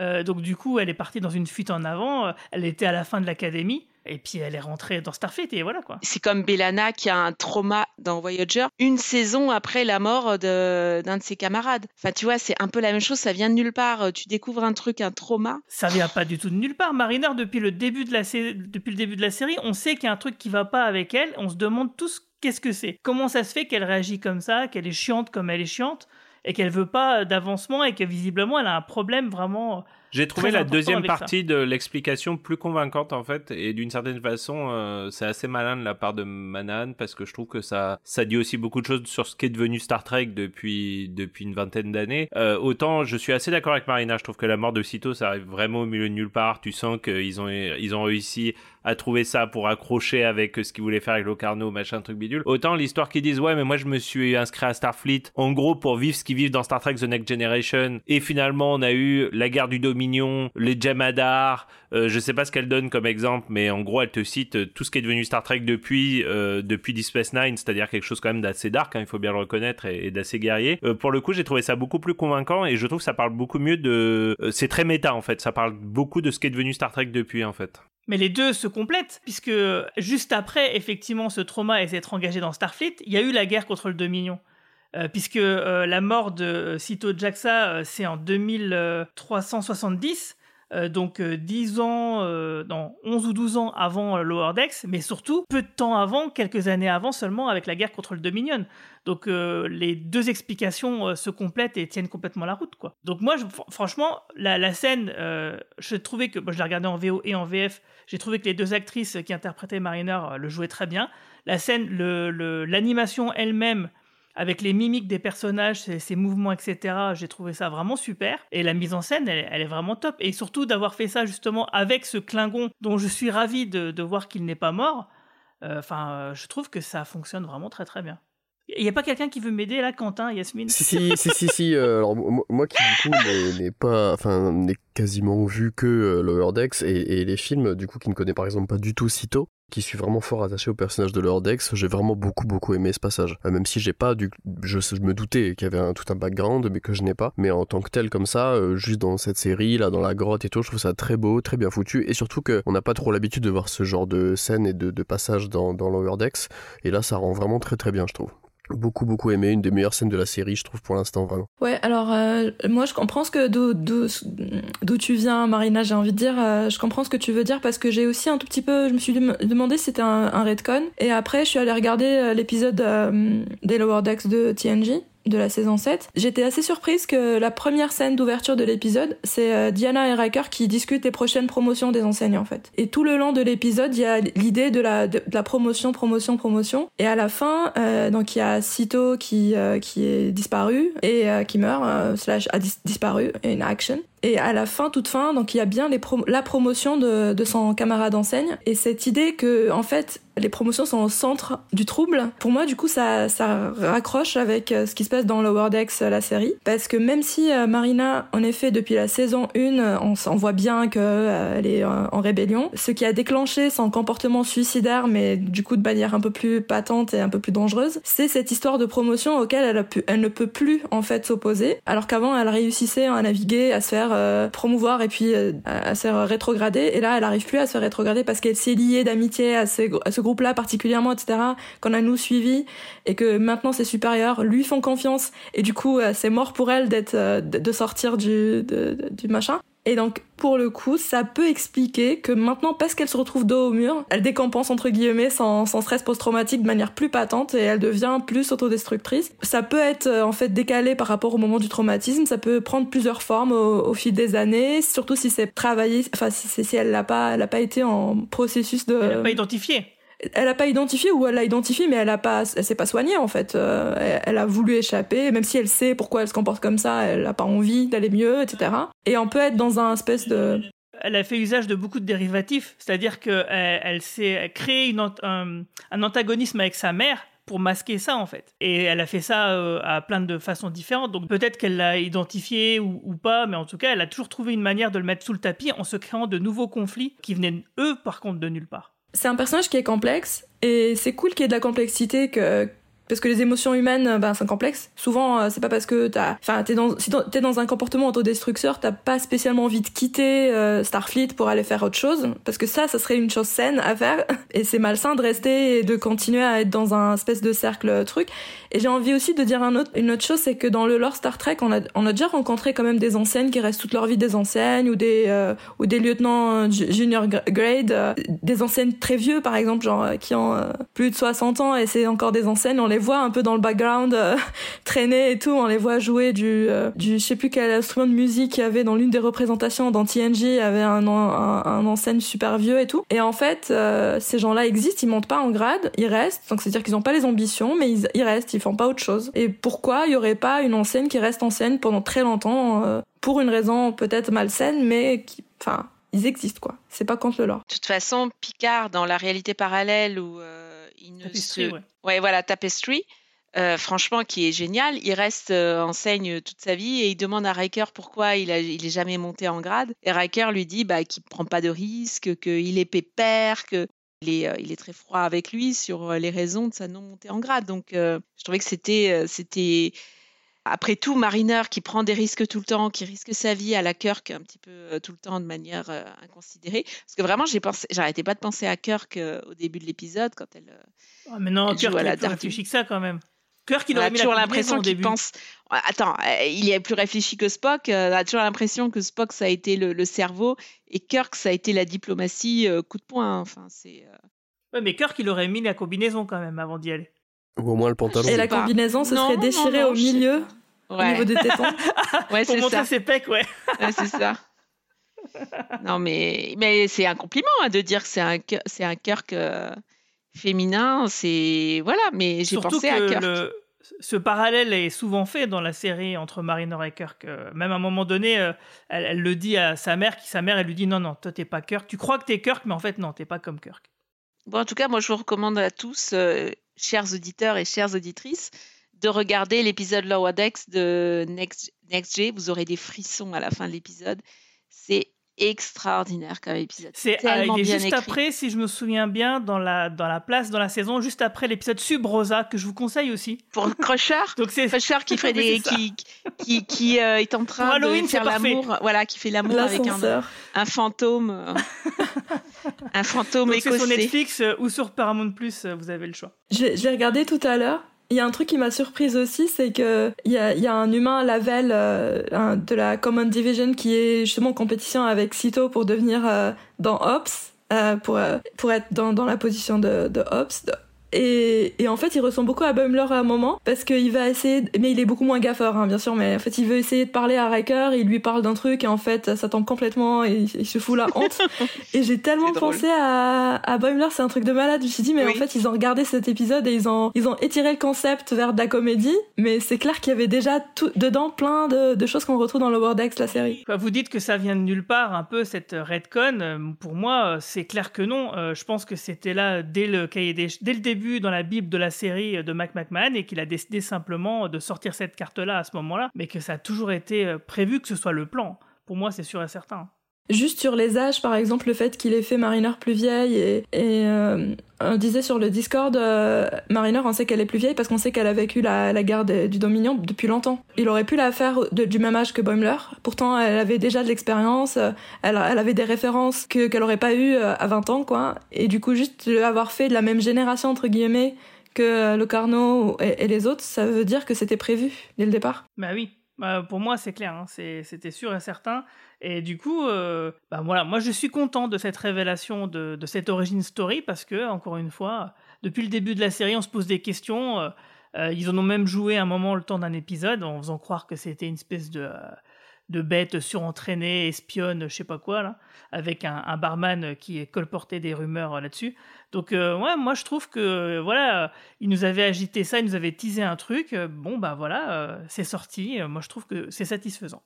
Euh, donc du coup, elle est partie dans une fuite en avant. euh, Elle était à la fin de l'académie. Et puis elle est rentrée dans Starfleet et voilà quoi. C'est comme Bellana qui a un trauma dans Voyager une saison après la mort de- d'un de ses camarades. Enfin, tu vois, c'est un peu la même chose, ça vient de nulle part. Tu découvres un truc, un trauma. Ça vient pas du tout de nulle part. Mariner, depuis le début de la, depuis le début de la série, on sait qu'il y a un truc qui va pas avec elle. On se demande tous qu'est-ce que c'est. Comment ça se fait qu'elle réagit comme ça, qu'elle est chiante comme elle est chiante, et qu'elle veut pas d'avancement, et que visiblement elle a un problème vraiment. J'ai trouvé la deuxième ça. partie de l'explication plus convaincante en fait et d'une certaine façon euh, c'est assez malin de la part de Manan parce que je trouve que ça ça dit aussi beaucoup de choses sur ce qu'est devenu Star Trek depuis depuis une vingtaine d'années. Euh, autant je suis assez d'accord avec Marina, je trouve que la mort de Cito ça arrive vraiment au milieu de nulle part. Tu sens qu'ils ont ils ont réussi à trouver ça pour accrocher avec ce qu'ils voulaient faire avec Locarno, machin truc bidule. Autant l'histoire qu'ils disent ouais mais moi je me suis inscrit à Starfleet en gros pour vivre ce qu'ils vivent dans Star Trek The Next Generation et finalement on a eu la guerre du Dominion, les Jem'Hadar, euh, je sais pas ce qu'elle donne comme exemple mais en gros elle te cite euh, tout ce qui est devenu Star Trek depuis euh, depuis Deep Space Nine, c'est-à-dire quelque chose quand même d'assez dark, hein, il faut bien le reconnaître et, d'assez guerrier. Euh, pour le coup j'ai trouvé ça beaucoup plus convaincant et je trouve que ça parle beaucoup mieux de euh, c'est très méta en fait, ça parle beaucoup de ce qui est devenu Star Trek depuis en fait. Mais les deux se complètent, puisque juste après, effectivement, ce trauma et s'être engagé dans Starfleet, il y a eu la guerre contre le Dominion. Euh, puisque euh, la mort de Cito Jaxa, euh, c'est en 2370, euh, donc euh, 10 ans, euh, non, 11 ou 12 ans avant euh, Lower Decks, mais surtout peu de temps avant, quelques années avant seulement, avec la guerre contre le Dominion. Donc euh, les deux explications se complètent et tiennent complètement la route, quoi. Donc moi, franchement, la, la scène, je trouvais que, moi, je l'ai regardé en VO et en VF, j'ai trouvé que les deux actrices qui interprétaient Mariner le jouaient très bien. La scène, l'animation elle-même, avec les mimiques des personnages, ses, mouvements, etc., j'ai trouvé ça vraiment super. Et la mise en scène, elle, est vraiment top. Et surtout d'avoir fait ça justement avec ce Klingon dont je suis ravi de, voir qu'il n'est pas mort. Euh, Enfin, je trouve que ça fonctionne vraiment très très bien. Il n'y a pas quelqu'un qui veut m'aider là, Quentin, Yasmine? Si, si, si, si, si. euh, alors, moi, qui, du coup, n'ai- pas, enfin, n'ai quasiment vu que euh, Lower Decks et, les films, du coup, qui ne connaît par exemple pas du tout Cito, qui suis vraiment fort attaché au personnage de Lordex, j'ai vraiment beaucoup beaucoup aimé ce passage. Euh, même si j'ai pas du, je, je me doutais qu'il y avait un, tout un background, mais que je n'ai pas. Mais en tant que tel comme ça, euh, juste dans cette série là, dans la grotte et tout, je trouve ça très beau, très bien foutu, et surtout qu'on n'a pas trop l'habitude de voir ce genre de scène et de, de passage dans, dans Lower Decks. Et là, ça rend vraiment très très bien, je trouve beaucoup beaucoup aimé, une des meilleures scènes de la série, je trouve pour l'instant vraiment. Ouais, alors euh, moi je comprends ce que d'où tu viens, Marina. J'ai envie de dire, euh, je comprends ce que tu veux dire parce que j'ai aussi un tout petit peu, je me suis demandé si c'était un, un redcon et après je suis allée regarder euh, l'épisode euh, des Lower Decks de TNG de la saison 7. J'étais assez surprise que la première scène d'ouverture de l'épisode, c'est euh, Diana et Riker qui discutent des prochaines promotions des enseignes en fait. Et tout le long de l'épisode, il y a l'idée de la, promotion, promotion, promotion. Et à la fin, euh, donc il y a Sito qui, euh, qui est disparu et qui meurt, slash a dis disparu, in action. Et à la fin, toute fin, donc il y a bien la promotion de, de son camarade enseigne. Et cette idée que, en fait, les promotions sont au centre du trouble, pour moi, du coup, ça, ça raccroche avec ce qui se passe dans Lower Decks, la série. Parce que même si euh, Marina, en effet, depuis la saison 1, on, voit bien qu'elle euh, est en rébellion, ce qui a déclenché son comportement suicidaire, mais du coup de manière un peu plus patente et un peu plus dangereuse, c'est cette histoire de promotion auquel elle, elle ne peut plus, en fait, s'opposer. Alors qu'avant, elle réussissait à naviguer, à se faire euh, promouvoir et puis euh, à, se rétrograder. Et là, elle arrive plus à se rétrograder parce qu'elle s'est liée d'amitié à, ces, à ce groupe-là particulièrement, etc. Qu'on a nous suivi et que maintenant ses supérieurs lui font confiance et du coup euh, c'est mort pour elle d'être de sortir du, du machin. Et donc, pour le coup, ça peut expliquer que maintenant, parce qu'elle se retrouve dos au mur, elle décompense entre guillemets son stress post-traumatique de manière plus patente et elle devient plus autodestructrice. Ça peut être euh, en fait décalé par rapport au moment du traumatisme, ça peut prendre plusieurs formes au, fil des années, surtout si c'est travaillé, enfin si, si elle l'a pas, elle a pas été en processus de. Elle pas identifié elle a pas identifié ou elle l'a identifié mais elle a pas elle s'est pas soignée en fait euh, elle, a voulu échapper même si elle sait pourquoi elle se comporte comme ça elle a pas envie d'aller mieux etc et on peut être dans un espèce de elle a fait usage de beaucoup de dérivatifs c'est-à-dire que elle, s'est créé un antagonisme avec sa mère pour masquer ça en fait. Et elle a fait ça euh, à plein de façons différentes. Donc peut-être qu'elle l'a identifié ou, ou, pas, mais en tout cas, elle a toujours trouvé une manière de le mettre sous le tapis en se créant de nouveaux conflits qui venaient eux par contre de nulle part. C'est un personnage qui est complexe et c'est cool qu'il y ait de la complexité que parce que les émotions humaines ben sont complexes. Souvent euh, c'est pas parce que t'as enfin t'es dans si t'es dans un comportement autodestructeur t'as pas spécialement envie de quitter euh, Starfleet pour aller faire autre chose. Parce que ça ça serait une chose saine à faire. <laughs> Et c'est malsain de rester et de continuer à être dans un espèce de cercle truc. Et j'ai envie aussi de dire un autre, une autre chose c'est que dans le lore Star Trek on a on a déjà rencontré quand même des anciennes qui restent toute leur vie des anciennes ou des euh, ou des lieutenants junior grade euh, des anciennes très vieux par exemple genre qui ont euh, plus de 60 ans et c'est encore des anciennes on les voit un peu dans le background euh, <laughs> traîner et tout on les voit jouer du euh, du je sais plus quel instrument de musique il y avait dans l'une des représentations dans TNG il y avait un un, enseigne super vieux et tout et en fait euh, ces gens-là existent ils montent pas en grade ils restent donc c'est à dire qu'ils ont pas les ambitions mais ils, ils restent ils font pas autre chose et pourquoi il y aurait pas une enseigne qui reste ancienne pendant très longtemps pour une raison peut-être malsaine mais qui enfin ils existent quoi. C'est pas contre le lore. De toute façon, Picard dans la réalité parallèle euh, il ne Tapestry, se... ouais. ouais. voilà, Tapestry. Euh, franchement, qui est génial. Il reste euh, enseigne toute sa vie et il demande à Riker pourquoi il, a, il est jamais monté en grade. Et Riker lui dit bah, qu'il prend pas de risque, qu'il est pépère, que il est, euh, il est très froid avec lui sur les raisons de sa non montée en grade. Donc, je trouvais que c'était, c'était après tout, Mariner qui prend des risques tout le temps, qui risque sa vie à la Kirk un petit peu euh, tout le temps de manière euh, inconsidérée. Parce que vraiment, j'ai pensé, j'arrêtais pas de penser à Kirk euh, au début de l'épisode quand elle. Oh, mais non, elle Kirk, joue à il la est plus Dark réfléchi que ça quand même. Kirk, il on aurait a mis toujours l'impression qu'il début. pense. Attends, il est plus réfléchi que Spock. on a toujours l'impression que Spock ça a été le, le cerveau et Kirk ça a été la diplomatie euh, coup de poing. Enfin, c'est. euh, Ouais, mais Kirk, il aurait mis la combinaison quand même avant d'y aller. Ou au moins le pantalon. Et la pas. combinaison se Non, serait non, au milieu, pas. au Ouais, niveau des tétons. <laughs> ouais, Pour c'est montrer ça. ses pecs, ouais. Ouais, c'est ça. Non, mais, mais c'est un compliment hein, de dire que c'est un, Kirk- c'est un Kirk euh, féminin. C'est. Voilà, mais j'ai pensé que à Kirk. le- ce parallèle est souvent fait dans la série entre Mariner et Kirk. Euh, même à un moment donné, euh, elle, elle le dit à sa mère, qui sa mère, elle lui dit non, non, toi t'es pas Kirk. Tu crois que t'es Kirk, mais en fait non, t'es pas comme Kirk. Bon, en tout cas, moi, je vous recommande à tous, euh, chers auditeurs et chères auditrices, de regarder l'épisode Lower Decks de Next, Next G. Vous aurez des frissons à la fin de l'épisode. C'est extraordinaire comme épisode. C'est euh, il est bien juste écrit. après, si je me souviens bien, dans la, dans la place, dans la saison, juste après l'épisode Sub Rosa, que je vous conseille aussi. Pour Crusher <laughs> Donc c'est Crusher qui <laughs> fait des, qui, qui, qui euh, est en Pour train Halloween, de faire c'est parfait. l'amour, voilà, qui fait l'amour avec un, un fantôme, euh, <laughs> un fantôme Donc c'est sur écossais. Netflix euh, ou sur Paramount Plus, euh, vous avez le choix. L'ai regardé tout à l'heure. Il y a un truc qui m'a surprise aussi, c'est que il y a, un humain Lavel euh, de la Common Division qui est justement en compétition avec Sito pour devenir euh, dans Ops, euh, pour euh, pour être dans, dans la position de, de Ops. Et, et en fait, il ressemble beaucoup à Bumler à un moment parce qu'il va essayer, mais il est beaucoup moins gaffeur, hein, bien sûr. Mais en fait, il veut essayer de parler à Riker, il lui parle d'un truc et en fait, ça tombe complètement et il, il se fout la honte. <laughs> et j'ai tellement pensé à, à Bumler, c'est un truc de malade. Je me suis dit, mais Oui. en fait, ils ont regardé cet épisode et ils ont, ils ont étiré le concept vers de la comédie. Mais c'est clair qu'il y avait déjà tout, dedans plein de, de choses qu'on retrouve dans Lower Decks, la série. Bah, Vous dites que ça vient de nulle part, un peu cette redcon. Euh, Pour moi, euh, c'est clair que non. Euh, Je pense que c'était là dès le cahier des, dès le début dans la bible de la série de Mac McMahon et qu'il a décidé simplement de sortir cette carte-là à ce moment-là, mais que ça a toujours été euh, prévu que ce soit le plan. Pour moi, c'est sûr et certain. Juste sur les âges, par exemple, le fait qu'il ait fait Mariner plus vieille et, euh, on disait sur le Discord, euh, Mariner, on sait qu'elle est plus vieille parce qu'on sait qu'elle a vécu la, la guerre du Dominion depuis longtemps. Il aurait pu la faire du même âge que Boimler. Pourtant, elle avait déjà de l'expérience, elle, elle avait des références que qu'elle aurait pas eu euh, à 20 ans, quoi. Et du coup, juste l'avoir fait de la même génération entre guillemets que euh, le Carnot et, les autres, ça veut dire que c'était prévu dès le départ. Bah oui, Bah, pour moi c'est clair, hein. C'était sûr et certain. Et du coup, euh, bah voilà, moi je suis content de cette révélation, de, cette origin story, parce que, encore une fois, depuis le début de la série, on se pose des questions. euh, euh, ils en ont même joué un moment le temps d'un épisode, en faisant croire que c'était une espèce de, euh, de bête surentraînée, espionne, je sais pas quoi, là, avec un, barman qui colportait des rumeurs là-dessus. Donc, ouais, moi je trouve que, voilà, ils nous avaient agité ça, ils nous avaient teasé un truc. bon, bah voilà, c'est sorti. moi je trouve que c'est satisfaisant.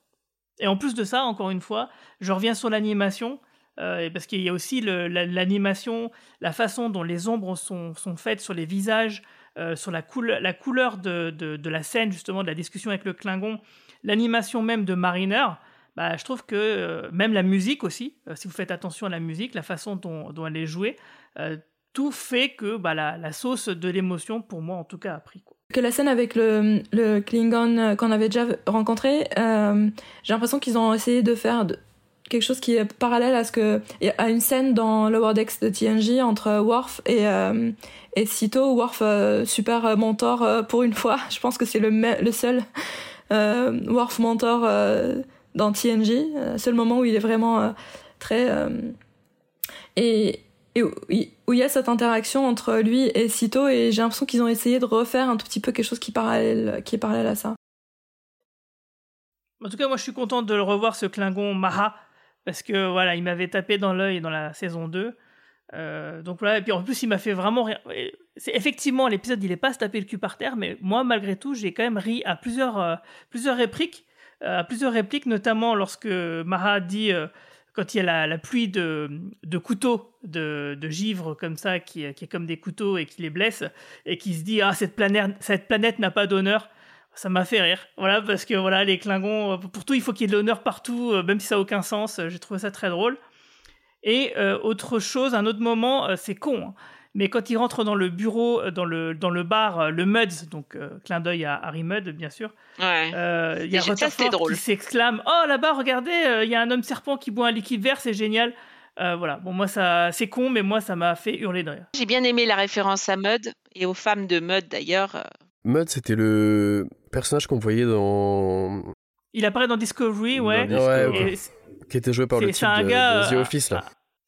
Et en plus de ça, encore une fois, je reviens sur l'animation, euh, parce qu'il y a aussi l'animation, la, façon dont les ombres sont, faites sur les visages, euh, sur la, coule- la couleur de, la scène, justement, de la discussion avec le Klingon, l'animation même de Mariner. Bah, je trouve que euh, même la musique aussi, si vous faites attention à la musique, la façon dont, elle est jouée, tout fait que bah, la, la sauce de l'émotion, pour moi en tout cas, a pris. Quoi. Que la scène avec le, Klingon euh, qu'on avait déjà rencontré, euh, j'ai l'impression qu'ils ont essayé de faire quelque chose qui est parallèle à ce que a une scène dans Lower Decks de TNG entre Worf et euh, et Sito. Worf super mentor pour une fois. <laughs> Je pense que c'est le le seul Worf mentor dans TNG, seul moment où il est vraiment très et et où il y a cette interaction entre lui et Sito et j'ai l'impression qu'ils ont essayé de refaire un tout petit peu quelque chose qui, qui est parallèle à ça. En tout cas, moi je suis content de le revoir, ce Klingon Maha, parce que voilà, il m'avait tapé dans l'œil dans la saison 2. Euh, donc voilà, et puis en plus, il m'a fait vraiment rire. C'est- Effectivement, l'épisode, il est pas se taper le cul par terre, mais moi, malgré tout, j'ai quand même ri à plusieurs, euh, répliques, euh, à plusieurs répliques, notamment lorsque Maha dit, quand il y a la, pluie de, couteaux, de, givre comme ça, qui, est comme des couteaux et qui les blesse, et qui se dit, ah, cette planète, cette planète n'a pas d'honneur. Ça m'a fait rire. Voilà, parce que voilà, les Klingons, pour tout, il faut qu'il y ait de l'honneur partout, euh, même si ça n'a aucun sens. euh, J'ai trouvé ça très drôle. Et euh, autre chose, un autre moment, c'est con, hein, mais quand il rentre dans le bureau, euh, dans le, dans le bar, euh, le Muds, donc euh, clin d'œil à Harry Mudd, bien sûr, Ouais. euh, il y a Rutherford qui s'exclame Oh là-bas, regardez, euh, il y a un homme serpent qui boit un liquide vert, c'est génial. Euh, voilà, bon, moi, ça, c'est con, mais moi, ça m'a fait hurler de rire. J'ai bien aimé la référence à Mud et aux femmes de Mud d'ailleurs. euh, Mud, c'était le personnage qu'on voyait dans. Il apparaît dans Discovery, ouais. Dans Discovery. Ouais, qui était joué par le type c'est un de, gars, de The Office, là.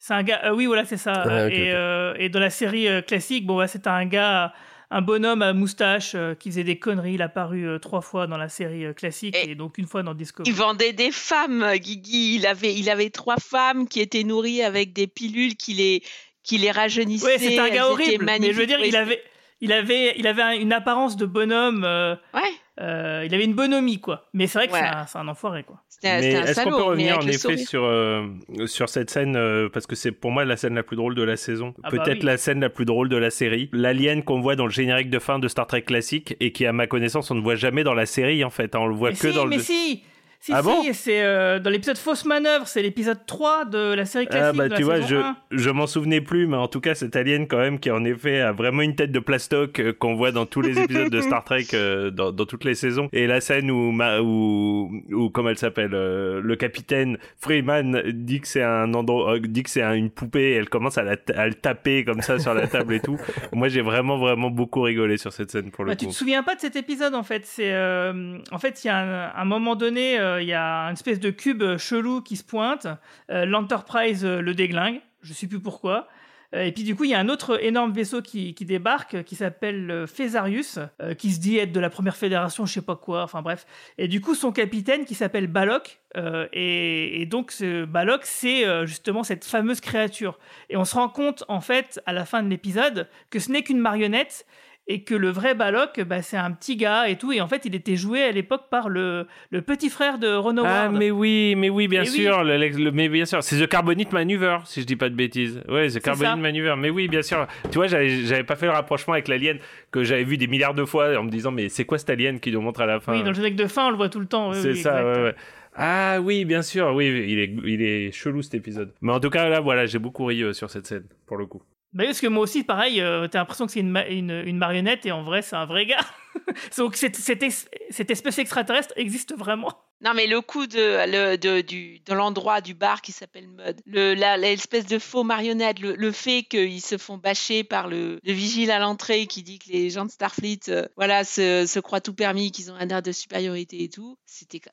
C'est un gars, euh, oui, voilà, c'est ça. Ouais, et, euh, et dans la série euh, classique, bon, ouais, c'était un gars, un bonhomme à moustache euh, qui faisait des conneries. Il a apparu euh, trois fois dans la série euh, classique et, donc une fois dans Discovery. Il vendait des femmes, Guigui. Il avait, il avait trois femmes qui étaient nourries avec des pilules qui les, qui les rajeunissaient. Ouais, c'est un gars horrible. Mais je veux dire, Oui, il avait, il avait, il avait un- une apparence de bonhomme. euh, Ouais. Euh, il avait une bonhomie, quoi. Mais c'est vrai que Ouais. c'est un, c'est un enfoiré, quoi. Mais est-ce qu'on peut revenir en effet sur, euh, sur cette scène euh, parce que c'est pour moi la scène la plus drôle de la saison, Ah bah peut-être oui. la scène la plus drôle de la série, l'alien qu'on voit dans le générique de fin de Star Trek classique et qui à ma connaissance on ne voit jamais dans la série en fait, hein. on le voit mais que si, dans mais le si Si, Ah si, bon? c'est euh, dans l'épisode Fausse Manœuvre, c'est l'épisode 3 de la série Ah classique. bah de la tu vois, je, 1. je m'en souvenais plus, mais en tout cas cet alien quand même qui en effet a vraiment une tête de plastoc euh, qu'on voit dans tous les épisodes de Star Trek, euh, dans, dans toutes les saisons. Et la scène où, ma, où, où comment elle s'appelle, le capitaine Freeman dit que c'est un endroit, dit que c'est un- une poupée, et elle commence à, la, à le taper comme ça sur la table et tout. <laughs> Moi j'ai vraiment vraiment beaucoup rigolé sur cette scène pour le Bah, tu coup. te souviens pas de cet épisode en fait? C'est en fait il y a un, un moment donné, il y a une espèce de cube euh, chelou qui se pointe. Euh, L'Enterprise euh, le déglingue. Je sais plus pourquoi. Euh, Et puis du coup, il y a un autre énorme vaisseau qui, débarque, euh, qui s'appelle euh, Phésarius, euh, qui se dit être de la première fédération, je sais pas quoi, enfin bref. Et du coup, son capitaine qui s'appelle Balok, euh, et, donc ce Balok, c'est euh, justement cette fameuse créature. Et on se rend compte, en fait, à la fin de l'épisode, que ce n'est qu'une marionnette, et que le vrai Balok, bah, c'est un petit gars et tout. Et en fait, il était joué à l'époque par le, le petit frère de Ron Ah Howard. mais oui, mais oui, bien oui. sûr, le- le- mais bien sûr, c'est The Carbonite Maneuver, si je dis pas de bêtises. Ouais, The Carbonite. Maneuver, mais oui, bien sûr. Tu vois, j'avais pas fait le rapprochement avec l'alien que j'avais vu des milliards de fois en me disant mais c'est quoi cet alien qui nous montre à la fin? Oui, dans le générique de fin, on le voit tout le temps. oui, C'est oui, ça, exact. ouais, ouais. Ah oui, bien sûr, oui, il est, il est chelou cet épisode. Mais en tout cas, là, voilà, j'ai beaucoup ri euh, sur cette scène, pour le coup. Bah parce que moi aussi, pareil, euh, t'as l'impression que c'est une, ma- une, une marionnette et en vrai, c'est un vrai gars? <laughs> Donc cette, cette, es- cette espèce extraterrestre existe vraiment? Non, mais le coup de, l'endroit du bar qui s'appelle Mud, l'espèce de faux marionnette, le, fait qu'ils se font bâcher par le, le vigile à l'entrée qui dit que les gens de Starfleet euh, voilà, se, croient tout permis, qu'ils ont un air de supériorité et tout,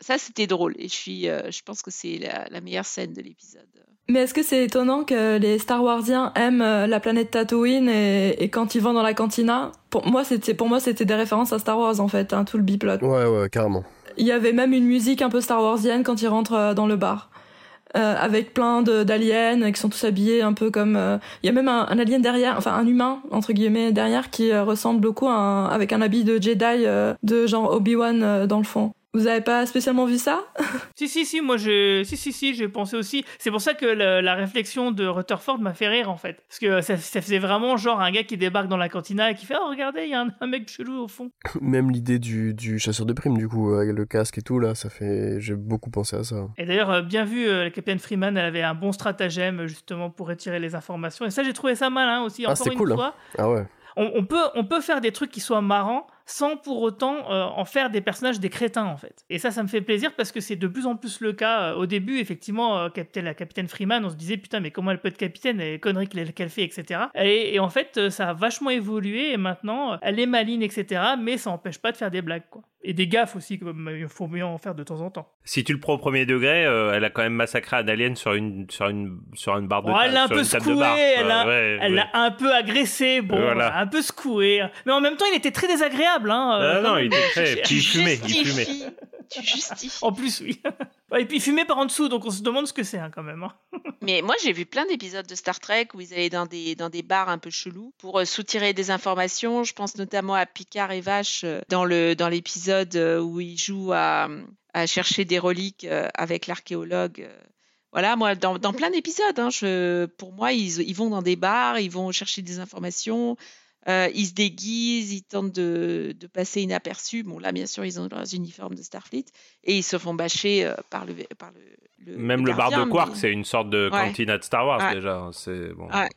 ça c'était drôle. Et je, suis, euh, je pense que c'est la meilleure scène de l'épisode. Mais est-ce que c'est étonnant que les Star Warsiens aiment euh, la planète Tatooine et, et quand ils vont dans la cantina? Pour moi, c'était pour moi c'était des références à Star Wars en fait, hein, tout le biplot. Ouais, ouais, carrément. Il y avait même une musique un peu Star Warsienne quand ils rentrent euh, dans le bar. Euh, avec plein d'aliens qui sont tous habillés un peu comme... euh, Il y a même un, un alien derrière, enfin un humain, entre guillemets, derrière, qui euh, ressemble beaucoup à un- avec un habit de Jedi de genre Obi-Wan euh, dans le fond. Vous avez pas spécialement vu ça? Si, si, si, moi, j'ai, si, si, si, j'ai pensé aussi. C'est pour ça que le- la réflexion de Rutherford m'a fait rire, en fait. Parce que ça, ça faisait vraiment genre un gars qui débarque dans la cantina et qui fait Oh, regardez, il y a un, un mec chelou au fond. <laughs> Même l'idée du, du chasseur de primes, du coup, avec le casque et tout, là, ça fait. J'ai beaucoup pensé à ça. Et d'ailleurs, euh, bien vu, euh, la capitaine Freeman, elle avait un bon stratagème justement pour retirer les informations. Et ça, j'ai trouvé ça malin aussi. Ah, Encore c'était une cool, hein. fois, Ah ouais. on, on peut, on peut faire des trucs qui soient marrants sans pour autant euh, en faire des personnages des crétins en fait. Et ça, ça me fait plaisir parce que c'est de plus en plus le cas. Euh, au début, effectivement, euh, capitaine, la capitaine Freeman, on se disait putain, mais comment elle peut être capitaine et les conneries qu'elle fait, etc. Et, et en fait, ça a vachement évolué et maintenant, elle est maligne, etc. Mais ça n'empêche pas de faire des blagues quoi. Et des gaffes aussi, il faut bien en faire de temps en temps. Si tu le prends au premier degré, euh, elle a quand même massacré un alien sur une, sur une, sur une barre de Oh, elle l'a un peu secoué, elle l'a Ouais, ouais. un peu agressé, bon, Voilà. un peu secoué. Mais en même temps, il était très désagréable. Hein, euh, Ah non, quand il était très. Puis il fumait, il fumait. Tu justifies. En plus, oui. Et puis il fumait par en dessous, donc on se demande ce que c'est hein, quand même. hein. Mais moi, j'ai vu plein d'épisodes de Star Trek où ils allaient dans des, dans des bars un peu chelous pour euh, soutirer des informations. Je pense notamment à Picard et Vache euh, dans le dans l'épisode où ils jouent à, à chercher des reliques avec l'archéologue. Voilà, moi, dans, dans plein d'épisodes, hein, pour moi, ils, ils vont dans des bars, ils vont chercher des informations, euh, ils se déguisent, ils tentent de, de passer inaperçus. Bon, là, bien sûr, ils ont leurs uniformes de Starfleet et ils se font bâcher euh, par le, par le, le- Même le, bar gardien, de Quark, mais- c'est une sorte de Ouais. cantina de Star Wars Ouais. déjà. hein, C'est bon. Ouais.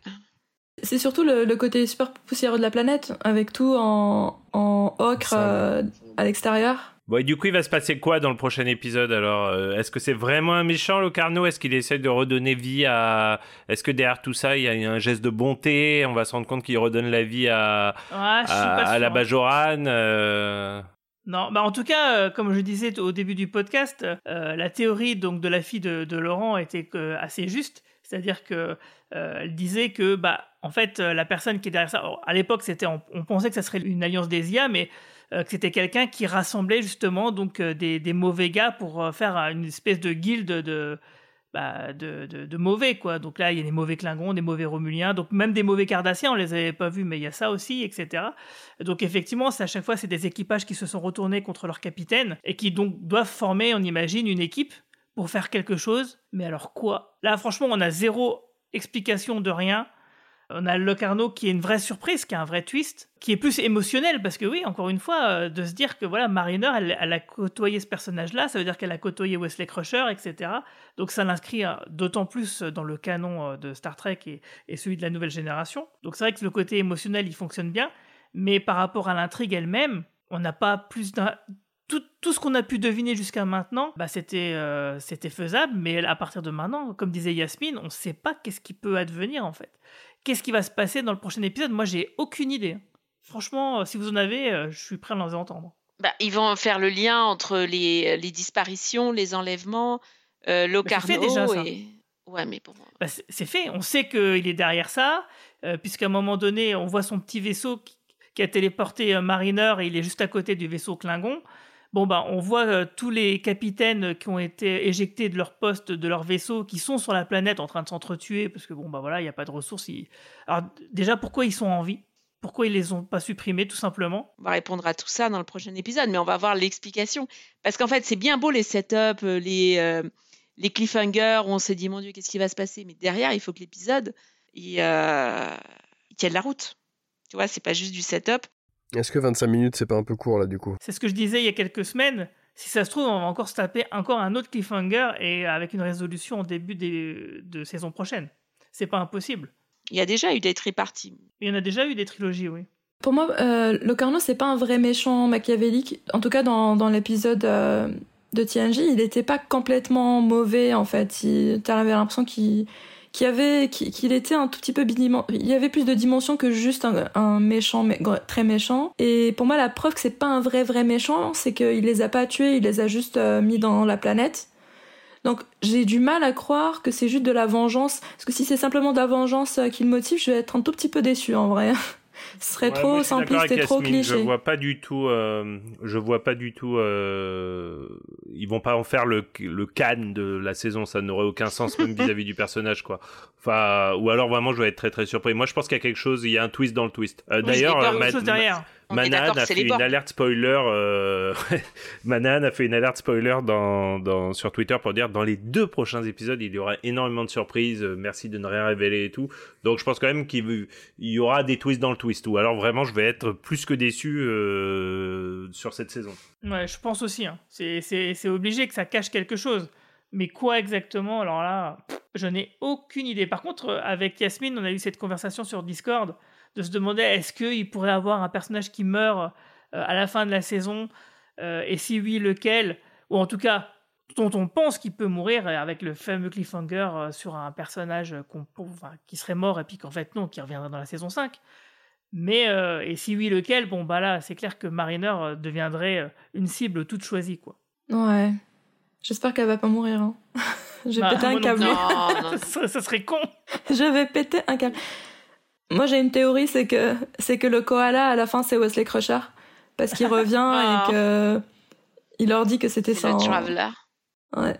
C'est surtout le, le côté super poussiéreux de la planète, avec tout en, en ocre euh, à l'extérieur. Bon, et du coup, il va se passer quoi dans le prochain épisode alors Euh, Est-ce que c'est vraiment un méchant, le Carnot? Est-ce qu'il essaie de redonner vie à. Est-ce que derrière tout ça, il y a un geste de bonté? On va se rendre compte qu'il redonne la vie à, Ouais, à, la Bajoran euh, Non, bah en tout cas, euh, comme je disais au début du podcast, la théorie donc de la fille de, de Laurent était assez juste, c'est-à-dire que euh, elle disait que bah en fait euh, la personne qui est derrière ça, alors, à l'époque c'était on, on pensait que ça serait une alliance des IA, mais euh, que c'était quelqu'un qui rassemblait justement donc euh, des, des mauvais gars pour euh, faire une espèce de guilde de bah, de, de, de mauvais quoi. Donc là il y a des mauvais Klingons, des mauvais Romuliens, donc même des mauvais Cardassiens, on les avait pas vus, mais il y a ça aussi, etc. Donc effectivement, à chaque fois, c'est des équipages qui se sont retournés contre leur capitaine et qui donc doivent former, on imagine, une équipe pour faire quelque chose. Mais alors quoi? Là, franchement, on a zéro explication de rien. On a Locarno qui est une vraie surprise, qui est un vrai twist, qui est plus émotionnel parce que oui, encore une fois, euh, de se dire que voilà, Mariner, elle, a côtoyé ce personnage-là, ça veut dire qu'elle a côtoyé Wesley Crusher, etc. Donc ça l'inscrit euh, d'autant plus dans le canon euh, de Star Trek et, celui de la nouvelle génération. Donc c'est vrai que le côté émotionnel, il fonctionne bien, mais par rapport à l'intrigue elle-même, on n'a pas plus d'un tout, ce qu'on a pu deviner jusqu'à maintenant, bah c'était euh, c'était faisable, mais à partir de maintenant, comme disait Yasmine, on ne sait pas qu'est-ce qui peut advenir en fait. Qu'est-ce qui va se passer dans le prochain épisode? Moi, j'ai aucune idée. Franchement, si vous en avez, euh, je suis prêt à en entendre. Bah, ils vont faire le lien entre les, les disparitions, les enlèvements, euh, Locarno bah, déjà, ça. Ouais, mais bon... Bah, c'est fait. On sait qu'il est derrière ça, euh, puisqu'à un moment donné, on voit son petit vaisseau qui, qui a téléporté un Mariner et il est juste à côté du vaisseau Klingon. Bon, bah, on voit euh, tous les capitaines qui ont été éjectés de leur poste, de leur vaisseau, qui sont sur la planète en train de s'entretuer, parce que bon, bah voilà, il n'y a pas de ressources. Alors, déjà, pourquoi ils sont en vie? Pourquoi ils les ont pas supprimés, tout simplement? On va répondre à tout ça dans le prochain épisode, mais on va voir l'explication. Parce qu'en fait, c'est bien beau les setups, les, euh, les cliffhangers, où on s'est dit, mon Dieu, qu'est-ce qui va se passer? Mais derrière, il faut que l'épisode, euh, tienne la route. Tu vois, c'est pas juste du setup. Est-ce que 25 minutes, c'est pas un peu court là du coup? C'est ce que je disais il y a quelques semaines. Si ça se trouve, on va encore se taper encore un autre cliffhanger et avec une résolution au début des, de saison prochaine. C'est pas impossible. Il y a déjà eu des triparties. Il y en a déjà eu des trilogies, oui. Pour moi, euh, Locarno, c'est pas un vrai méchant machiavélique. En tout cas, dans, dans l'épisode euh, de TNG, il était pas complètement mauvais en fait. Il- T'avais l'impression qu'il qu'il était un tout petit peu il y avait plus de dimensions que juste un, méchant très méchant. Et pour moi la preuve que c'est pas un vrai vrai méchant c'est qu'il les a pas tués il les a juste euh, mis dans la planète. Donc j'ai du mal à croire que c'est juste de la vengeance parce que si c'est simplement de la vengeance euh, qui le motive je vais être un tout petit peu déçu en vrai <laughs> ce serait Ouais, trop simpliste et trop Yasmine, Je cliché vois pas du tout. euh, je vois pas du tout. euh, ils vont pas en faire le le can de la saison. Ça n'aurait aucun sens même <laughs> vis-à-vis du personnage, quoi. Enfin, ou alors vraiment, je vais être très très surpris. Moi, je pense qu'il y a quelque chose. Il y a un twist dans le twist. Euh, Oui, D'ailleurs, il y a euh, Ma- Manan d'accord, a fait une alerte spoiler. Euh... <laughs> Manan a fait une alerte spoiler dans, dans, sur Twitter pour dire dans les deux prochains épisodes, il y aura énormément de surprises. euh, Merci de ne rien révéler et tout. Donc je pense quand même qu'il il y aura des twists dans le twist. Ou alors vraiment, je vais être plus que déçu euh, sur cette saison. Ouais, je pense aussi. hein. C'est- obligé que ça cache quelque chose. Mais quoi exactement? Alors là, je n'ai aucune idée. Par contre, euh, avec Yasmine, on a eu cette conversation sur Discord de se demander est-ce qu'il pourrait avoir un personnage qui meurt euh, à la fin de la saison Euh, Et si oui, lequel? Ou en tout cas, dont on pense qu'il peut mourir euh, avec le fameux cliffhanger euh, sur un personnage enfin, qui serait mort et puis qu'en fait non, qui reviendra dans la saison 5. Mais, euh, et si oui, lequel? Bon, bah là, c'est clair que Mariner deviendrait une cible toute choisie, quoi. ouais j'espère qu'elle va pas mourir hein. <laughs> je vais Bah, péter moi un câble. Non, non. <laughs> ça, serait- ça serait con. je vais péter un câble. Moi, j'ai une théorie, c'est que c'est que le koala à la fin c'est Wesley Crusher parce qu'il revient <laughs> et que il leur dit que c'était C'est le ça. Traveler. Ouais,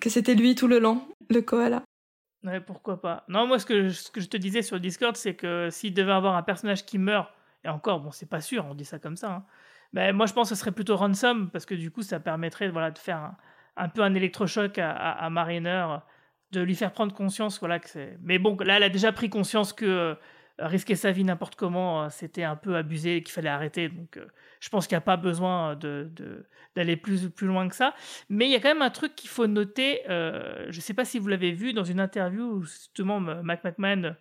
que c'était lui tout le long, le koala. Ouais, pourquoi pas. Non, moi, ce que, je- ce que je te disais sur Discord, c'est que s'il devait avoir un personnage qui meurt, et encore, bon, c'est pas sûr, on dit ça comme ça, hein, ben, moi, je pense que ce serait plutôt Ransom, parce que du coup, ça permettrait voilà, de faire un, un peu un électrochoc à, à, à Mariner, de lui faire prendre conscience, voilà, que c'est... Mais bon, là, elle a déjà pris conscience que euh, risquer sa vie n'importe comment, euh, c'était un peu abusé et qu'il fallait arrêter, donc euh, je pense qu'il n'y a pas besoin de, d'aller plus, plus loin que ça. Mais il y a quand même un truc qu'il faut noter, euh, je ne sais pas si vous l'avez vu dans une interview où justement Mac McMahon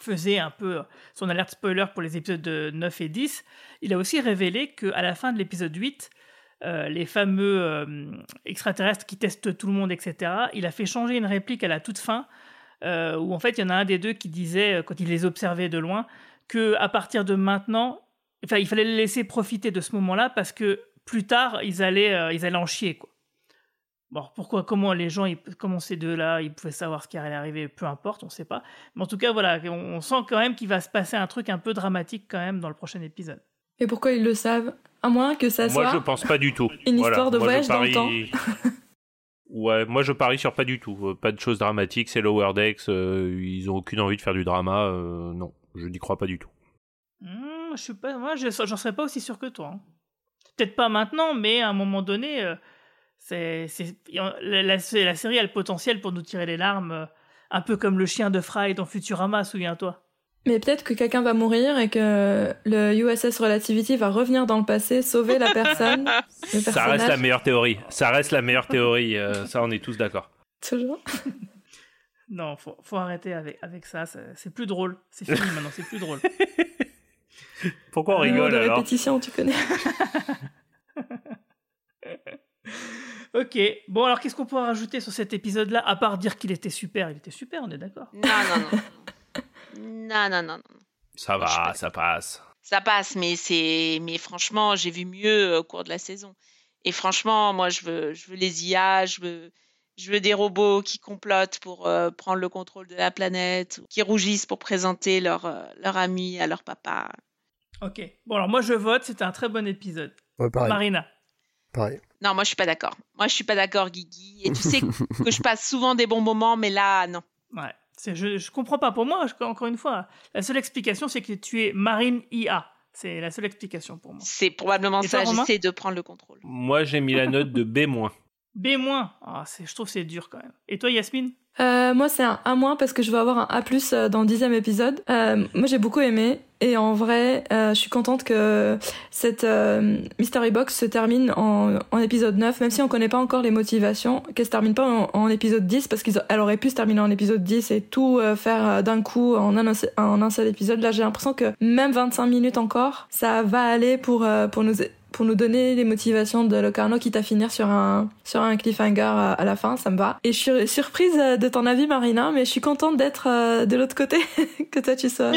faisait un peu son alerte spoiler pour les épisodes de 9 et 10, il a aussi révélé qu'à la fin de l'épisode 8, euh, les fameux extraterrestres qui testent tout le monde, etc., il a fait changer une réplique à la toute fin, euh, où en fait il y en a un des deux qui disait, euh, quand il les observait de loin, que à partir de maintenant, enfin il fallait les laisser profiter de ce moment-là parce que plus tard ils allaient, euh, ils allaient en chier quoi. Bon, pourquoi, comment les gens, ils- comment ces deux-là, ils pouvaient savoir ce qui allait arriver, peu importe, on ne sait pas. Mais en tout cas, voilà, on, on sent quand même qu'il va se passer un truc un peu dramatique quand même dans le prochain épisode. Et pourquoi ils le savent? À moins que ça Moi, soit je pense pas du tout. une Voilà. histoire de Moi, je voyage dans le parie- <laughs> Ouais, moi je parie sur pas du tout. Euh, Pas de choses dramatiques, c'est Lower Decks, euh, ils ont aucune envie de faire du drama. euh, non, je n'y crois pas du tout. Hmm, je suis pas, moi, je- j'en serais pas aussi sûr que toi. hein. Peut-être pas maintenant, mais à un moment donné, c'est, la, la- série a le potentiel pour nous tirer les larmes, un peu comme le chien de Fry dans Futurama, souviens-toi. Mais peut-être que quelqu'un va mourir et que le USS Relativity va revenir dans le passé, sauver la personne. <laughs> le Ça reste la meilleure théorie. Ça reste la meilleure théorie. euh, ça, on est tous d'accord. Toujours. <laughs> Non, faut, faut arrêter avec, avec ça. C'est c'est plus drôle. C'est fini maintenant, c'est plus drôle. <laughs> Pourquoi on mot rigole de alors répétition, tu connais. Ok, bon alors qu'est-ce qu'on pourrait rajouter sur cet épisode-là, à part dire qu'il était super? Il était super, on est d'accord Non, non, non. Non, non, non, non. Ça va, ça passe. Ça passe, mais c'est, mais franchement, j'ai vu mieux au cours de la saison. Et franchement, moi, je veux, je veux les IA, je veux, je veux des robots qui complotent pour euh, prendre le contrôle de la planète, qui rougissent pour présenter leur, euh, leur ami à leur papa. Ok, bon alors moi je vote, c'était un très bon épisode. Ouais, pareil. Marina Pareil. Non, moi, je suis pas d'accord. Moi, je suis pas d'accord, Guigui. Et tu sais que je passe souvent des bons moments, mais là, non. Ouais, je, je comprends pas. Pour moi, je- encore une fois, la seule explication c'est que tu es Marine IA. C'est la seule explication pour moi. C'est probablement Et ça. J'essaie de prendre le contrôle. Moi, j'ai mis la note de B-. <laughs> B-, ah, c'est- je trouve que c'est dur quand même. Et toi, Yasmine Euh, moi, c'est un A- parce que je vais avoir un A+, euh, dans le dixième épisode. Euh, moi, j'ai beaucoup aimé. Et en vrai, euh, je suis contente que cette euh, Mystery Box se termine en, en épisode 9, même si on connaît pas encore les motivations, qu'elle se termine pas en, épisode 10, parce qu'elle aurait pu se terminer en épisode 10 et tout euh, faire euh, d'un coup en un, en un seul épisode. Là, j'ai l'impression que même 25 minutes encore, ça va aller pour, euh, pour nous pour nous donner les motivations de Locarno, quitte à finir sur un, sur un cliffhanger à, à la fin, ça me va. Et je suis surprise euh, de ton avis, Marina, mais je suis contente d'être euh, de l'autre côté, <laughs> que toi tu sois,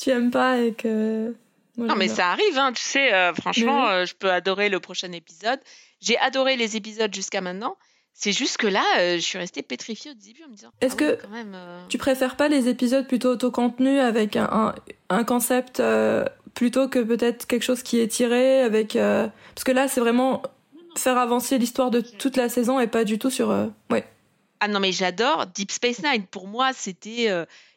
tu, aimes pas et que... Moi, non, mais ça arrive, hein, tu sais, euh, franchement, Oui. euh, je peux adorer le prochain épisode. J'ai adoré les épisodes jusqu'à maintenant. C'est juste que là, euh, je suis restée pétrifiée au début en me disant. Est-ce ah que quand même, Tu préfères pas les épisodes plutôt autocontenus avec un, un, concept plutôt que peut-être quelque chose qui est tiré avec... Parce que là, c'est vraiment faire avancer l'histoire de toute la saison et pas du tout sur... Ouais. Ah non, mais j'adore Deep Space Nine. Pour moi, c'était.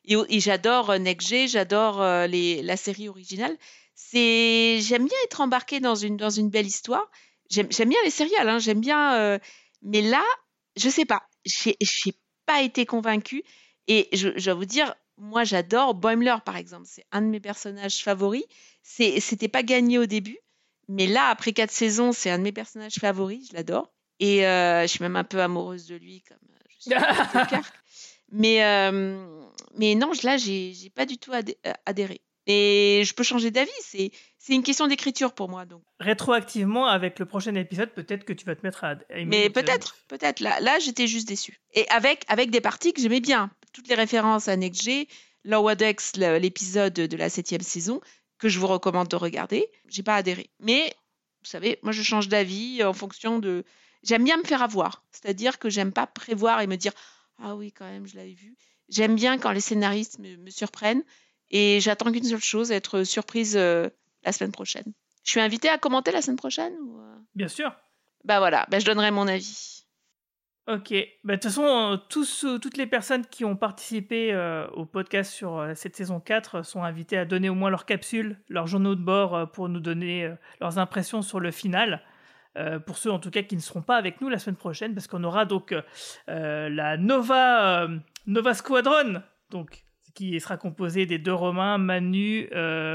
Et, et j'adore euh, Next G, j'adore euh, la série originale. C'est, j'aime bien être embarquée dans une, dans une belle histoire. J'aime, bien les serials, hein, j'aime bien. euh, mais là, je sais pas, j'ai, j'ai pas été convaincue. Et je, je dois vous dire, moi, j'adore Boimler, par exemple. C'est un de mes personnages favoris. C'était pas gagné au début, mais là, après quatre saisons, c'est un de mes personnages favoris. Je l'adore. Et euh, je suis même un peu amoureuse de lui, comme je suis. <laughs> Mais, euh, mais non, là, j'ai pas du tout euh, adhéré. Et je peux changer d'avis. C'est une question d'écriture pour moi. Donc. Rétroactivement, avec le prochain épisode, peut-être que tu vas te mettre à, aimer Mais peut-être, peut-être. Là, là j'étais juste déçue. Et avec, avec des parties que j'aimais bien. Toutes les références à Next G, le- l'épisode de la septième saison, que je vous recommande de regarder. J'ai pas adhéré. Mais, vous savez, moi, je change d'avis en fonction de... J'aime bien me faire avoir. C'est-à-dire que j'aime pas prévoir et me dire « Ah oui, quand même, je l'avais vu ». J'aime bien quand les scénaristes me, me surprennent. Et j'attends qu'une seule chose, être surprise euh, la semaine prochaine. Je suis invitée à commenter la semaine prochaine ou, euh? Bien sûr. Bah voilà, bah je donnerai mon avis. Ok. Bah, De toute façon, euh, tous, toutes les personnes qui ont participé euh, au podcast sur euh, cette saison 4 sont invitées à donner au moins leur capsule, leurs journaux de bord pour nous donner leurs impressions sur le final. Euh, pour ceux en tout cas qui ne seront pas avec nous la semaine prochaine, parce qu'on aura donc euh, euh, la Nova, Nova Squadron, donc, qui sera composée des deux Romains, Manu,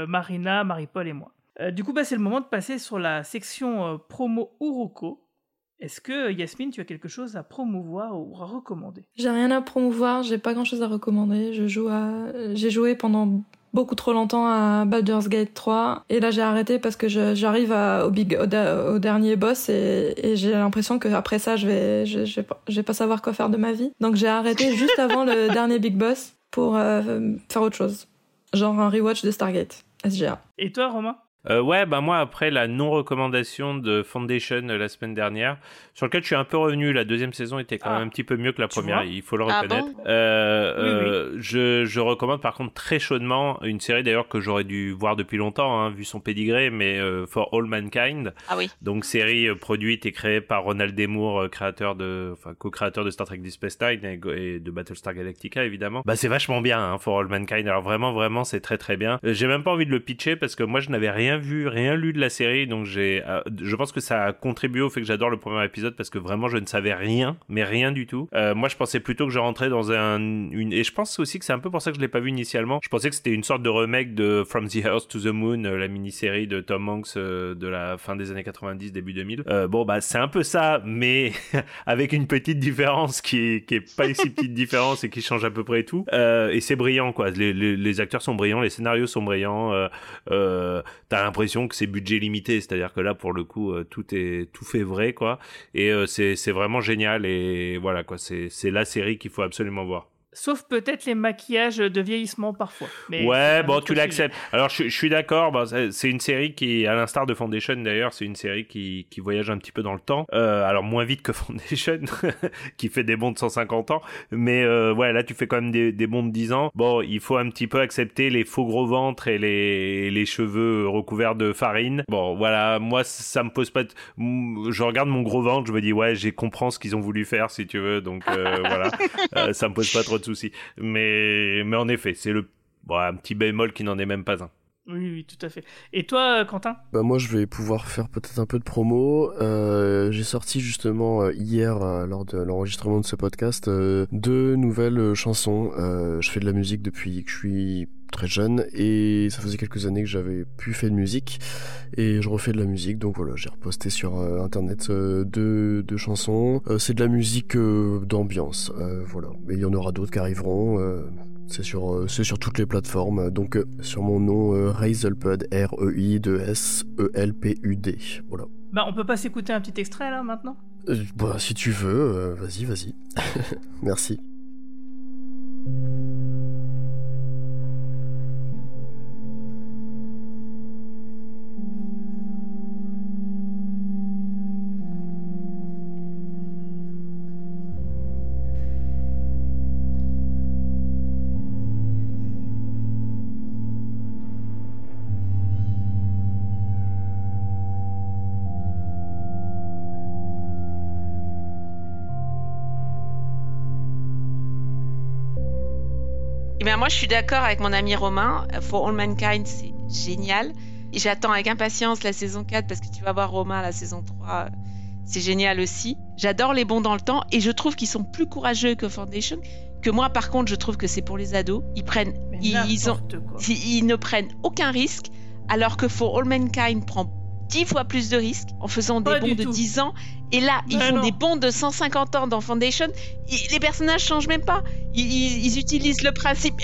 Marina, Marie-Paul et moi. Du coup, bah, c'est le moment de passer sur la section promo Uroko. Est-ce que Yasmine, tu as quelque chose à promouvoir ou à recommander? J'ai rien à promouvoir, j'ai pas grand chose à recommander. Je j'ai joué pendant beaucoup trop longtemps à Baldur's Gate 3 et là j'ai arrêté parce que j'arrive au big au, da- au dernier boss et, et j'ai l'impression que après ça je vais je vais pas savoir quoi faire de ma vie. Donc j'ai arrêté <laughs> juste avant le dernier big boss pour euh, faire autre chose, genre un rewatch de Stargate SGA. Et toi, Romain? Euh, ouais, bah moi après la non-recommandation de Foundation euh, la semaine dernière, sur lequel je suis un peu revenu, la deuxième saison était quand Ah. même un petit peu mieux que la première, il faut le Ah reconnaître. bon? Euh, Oui, oui. euh, Je, je recommande par contre très chaudement une série d'ailleurs que j'aurais dû voir depuis longtemps, hein, vu son pédigré, mais euh, For All Mankind, Ah oui. donc série produite et créée par Ronald D. Moore, euh, créateur de, enfin co-créateur de Star Trek Deep Space Nine et, et de Battlestar Galactica évidemment. Bah c'est vachement bien, hein, For All Mankind. Alors vraiment, vraiment, c'est très très bien. J'ai même pas envie de le pitcher parce que moi je n'avais rien rien vu, rien lu de la série, donc j'ai, euh, je pense que ça a contribué au fait que j'adore le premier épisode parce que vraiment je ne savais rien, mais rien du tout. Euh, moi, je pensais plutôt que je rentrais dans un, et je pense aussi que c'est un peu pour ça que je l'ai pas vu initialement. Je pensais que c'était une sorte de remake de From the Earth to the Moon, euh, la mini-série de Tom Hanks de la fin des années 90, début 2000. Euh, bon, bah c'est un peu ça, mais <laughs> avec une petite différence qui est, qui est pas si petite différence et qui change à peu près tout. Et c'est brillant, quoi. Les, acteurs sont brillants, les scénarios sont brillants. T'as l'impression que c'est budget limité, c'est-à-dire que là, pour le coup, euh, tout est tout fait vrai, quoi. Et euh, c'est vraiment génial. Et voilà, quoi. C'est la série qu'il faut absolument voir. Sauf peut-être les maquillages de vieillissement parfois. Mais ouais, bon, tu l'acceptes. Alors, je, je suis d'accord. C'est une série qui, à l'instar de Foundation d'ailleurs, c'est une série qui, qui voyage un petit peu dans le temps. Euh, alors, moins vite que <laughs> Foundation, qui fait des bonds de 150 ans. Mais euh, ouais, là, tu fais quand même des, des bonds de 10 ans. Bon, il faut un petit peu accepter les faux gros ventres et les, les cheveux recouverts de farine. Bon, voilà, moi, ça me pose pas... de- Je regarde mon gros ventre, je me dis, ouais, j'ai comprends ce qu'ils ont voulu faire, si tu veux. Donc, euh, voilà, <laughs> ça me pose pas trop de soucis. Mais, mais en effet, c'est le Bon, un petit bémol qui n'en est même pas un. Oui, oui, tout à fait. Et toi, euh, Quentin? Bah moi je vais pouvoir faire peut-être un peu de promo. Euh, j'ai sorti justement euh, hier euh, lors de l'enregistrement de ce podcast euh, deux nouvelles chansons. Euh, je fais de la musique depuis que je suis très jeune et ça faisait quelques années que j'avais plus fait de musique et je refais de la musique donc voilà j'ai reposté sur euh, internet euh, deux, deux chansons. Euh, c'est de la musique d'ambiance voilà. Mais il y en aura d'autres qui arriveront c'est sur, c'est sur toutes les plateformes. Donc sur mon nom Reiselpud R E I 2 S L P U D voilà. Bah, on peut pas s'écouter un petit extrait là maintenant? Bah si tu veux vas-y vas-y. <laughs> Merci moi, je suis d'accord avec mon ami Romain. For All Mankind, c'est génial. Et j'attends avec impatience la saison 4 parce que tu vas voir Romain, la saison 3, euh, c'est génial aussi. J'adore les bons dans le temps et je trouve qu'ils sont plus courageux que Foundation. Que moi, par contre, je trouve que c'est pour les ados. Ils prennent, ont, ils, ils ne prennent aucun risque, alors que For All Mankind prend 10 fois plus de risques en faisant des Pas bonds du de tout. 10 ans. Et là, ils Mais font non. des bonds de 150 ans dans Foundation. Ils- les personnages changent même pas. Ils, ils- ils utilisent le principe.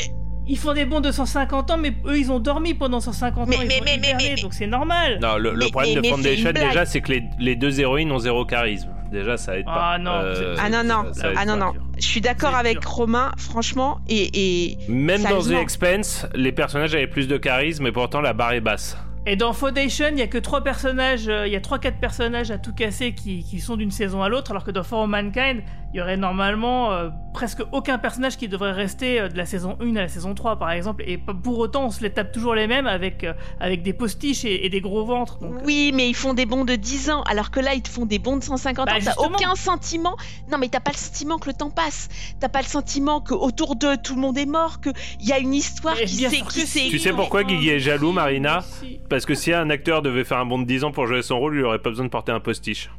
Ils font des bons de 150 ans, mais eux, ils ont dormi pendant 150 Mais- ans. ils mais- ont mais- mais- hiberné, mais- donc c'est normal. Non, le, le Mais- problème mais- de Foundation, déjà, c'est que les, les deux héroïnes ont zéro charisme. Déjà, ça aide pas. Ah non, Euh, Ah non, non, ça ah non, non. Je suis d'accord avec dur. Romain, franchement, et. et Même dans The. Expense, les personnages avaient plus de charisme, et pourtant la barre est basse. Et dans Foundation, il y a que trois personnages, euh, il y a trois quatre personnages à tout casser qui, qui sont d'une saison à l'autre, alors que dans For All Mankind, il y aurait normalement euh, presque aucun personnage qui devrait rester euh, de la saison 1 à la saison 3 par exemple, et pour autant on se les tape toujours les mêmes avec, euh, avec des postiches et, et des gros ventres. donc, Oui, mais ils font des bons de 10 ans, alors que là, ils te font des bons de 150 Bah, ans. T'as aucun sentiment. Non, mais t'as pas le sentiment que le temps passe. T'as pas le sentiment que autour d'eux, tout le monde est mort, qu'il y a une histoire Mais qui s'est. Tu sais pourquoi Guigui est jaloux, Marina. Parce que si un acteur devait faire un bond de 10 ans pour jouer son rôle, il aurait pas besoin de porter un postiche.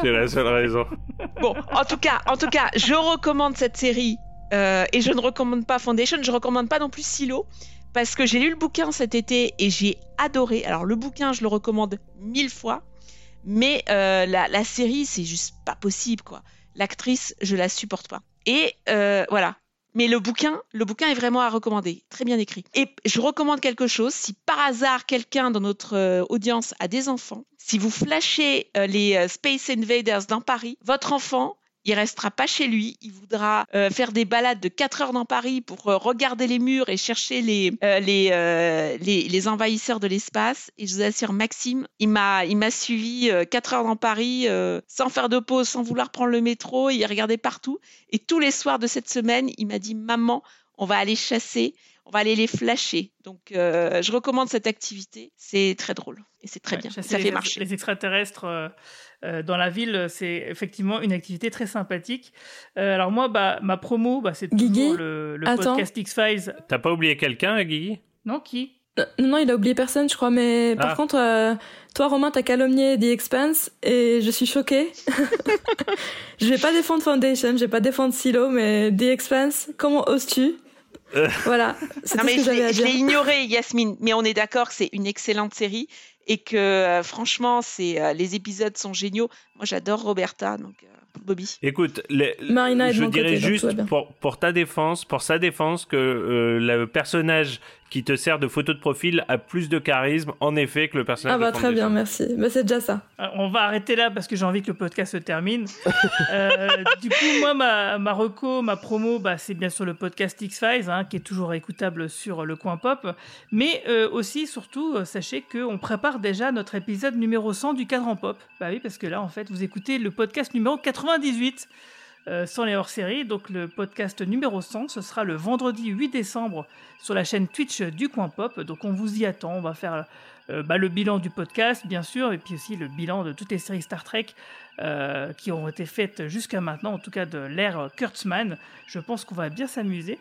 C'est la seule raison. Bon, en tout cas, en tout cas, je recommande cette série euh, et je ne recommande pas Foundation, je recommande pas non plus Silo parce que j'ai lu le bouquin cet été et j'ai adoré. Alors le bouquin, je le recommande mille fois, mais euh, la, série, c'est juste pas possible quoi. L'actrice, je la supporte pas. Et euh, voilà. Mais le bouquin, le bouquin est vraiment à recommander, très bien écrit. Et je recommande quelque chose. Si par hasard quelqu'un dans notre euh, audience a des enfants, si vous flashez euh, les euh, Space Invaders dans Paris, votre enfant, il restera pas chez lui. Il voudra euh, faire des balades de 4 heures dans Paris pour euh, regarder les murs et chercher les, euh, les, les, les envahisseurs de l'espace. Et je vous assure, Maxime, il m'a, il m'a suivi 4 heures dans Paris sans faire de pause, sans vouloir prendre le métro. Il regardait partout. Et tous les soirs de cette semaine, il m'a dit Maman, on va aller chasser, on va aller les flasher. Donc, euh, je recommande cette activité. C'est très drôle et c'est très Ouais, bien. Ça les, fait marcher. les extraterrestres euh, euh, dans la ville, c'est effectivement une activité très sympathique. Euh, alors moi, bah, ma promo, bah, c'est Guigui toujours le, le Attends. podcast X-Files. T'as pas oublié quelqu'un, Guigui? Non, qui? Euh, Non, il a oublié personne, je crois, mais par Ah. contre, euh, toi, Romain, t'as calomnié The Expanse et je suis choquée. <laughs> je vais pas défendre Foundation, je vais pas défendre Silo, mais The Expanse, comment oses-tu? Voilà, c'est Non, mais ce que je j'avais l'ai ignoré, Yasmine. Mais on est d'accord c'est une excellente série et que euh, franchement, c'est euh, les épisodes sont géniaux. Moi, j'adore Roberta, donc euh, Bobby. Écoute, les- Marina je dirais côté, juste pour, pour ta défense, pour sa défense, que euh, le personnage qui te sert de photo de profil a plus de charisme, en effet, que le personnage Ah bah de très bien, merci. Bah c'est déjà ça. Euh, On va arrêter là parce que j'ai envie que le podcast se termine. <laughs> Euh, du coup, moi, ma, ma reco, ma promo, bah, c'est bien sûr le podcast X-Files, hein, qui est toujours écoutable sur le coin pop. Mais euh, aussi, surtout, euh, sachez qu'on prépare déjà notre épisode numéro 100 du cadran pop. Bah oui, parce que là, en fait, vous écoutez le podcast numéro 98. Euh, sans les hors-séries, donc le podcast numéro 100, ce sera le vendredi 8 décembre sur la chaîne Twitch du Coin Pop. Donc on vous y attend, on va faire euh, bah, le bilan du podcast, bien sûr, et puis aussi le bilan de toutes les séries Star Trek euh, qui ont été faites jusqu'à maintenant, en tout cas de l'ère Kurtzman. Je pense qu'on va bien s'amuser.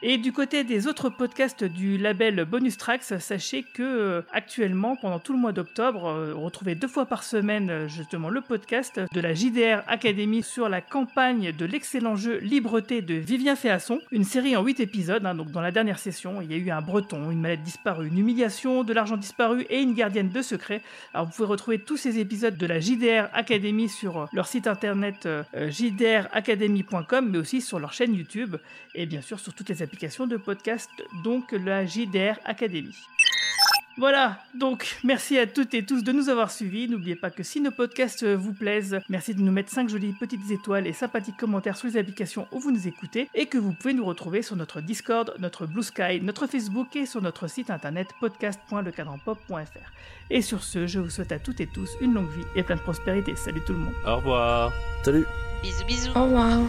Et du côté des autres podcasts du label Bonus Tracks, sachez que euh, actuellement, pendant tout le mois d'octobre, euh, retrouvez deux fois par semaine euh, justement le podcast de la JDR Academy sur la campagne de l'excellent jeu Libreté de Vivien Féasson, une série en 8 épisodes. hein, donc dans la dernière session, il y a eu un breton, une mallette disparue, une humiliation, de l'argent disparu et une gardienne de secret. Alors vous pouvez retrouver tous ces épisodes de la JDR Academy sur leur site internet jdracademy.com, mais aussi sur leur chaîne YouTube et bien sûr sur toutes les applications de podcast, donc la JDR Academy. Voilà, donc merci à toutes et tous de nous avoir suivis. N'oubliez pas que si nos podcasts euh, vous plaisent, merci de nous mettre 5 jolies petites étoiles et sympathiques commentaires sur les applications où vous nous écoutez et que vous pouvez nous retrouver sur notre Discord, notre Blue Sky, notre Facebook et sur notre site internet podcast.lecadranpop.fr. Et sur ce, je vous souhaite à toutes et tous une longue vie et plein de prospérité. Salut tout le monde. Au revoir. Salut. Bisous, bisous. Au revoir.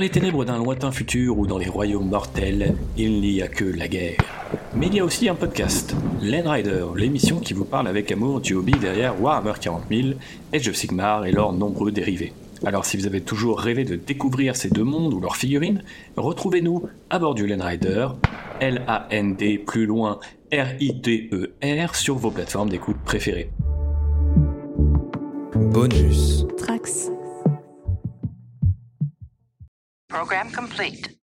Les ténèbres d'un lointain futur ou dans les royaumes mortels, il n'y a que la guerre. Mais il y a aussi un podcast, Len Rider, l'émission qui vous parle avec amour du hobby derrière Warhammer 40 000, Age of Sigmar et leurs nombreux dérivés. Alors si vous avez toujours rêvé de découvrir ces deux mondes ou leurs figurines, retrouvez-nous à bord du Len Rider, L-A-N-D plus loin R-I-D-E-R sur vos plateformes d'écoute préférées. Bonus. Program complete.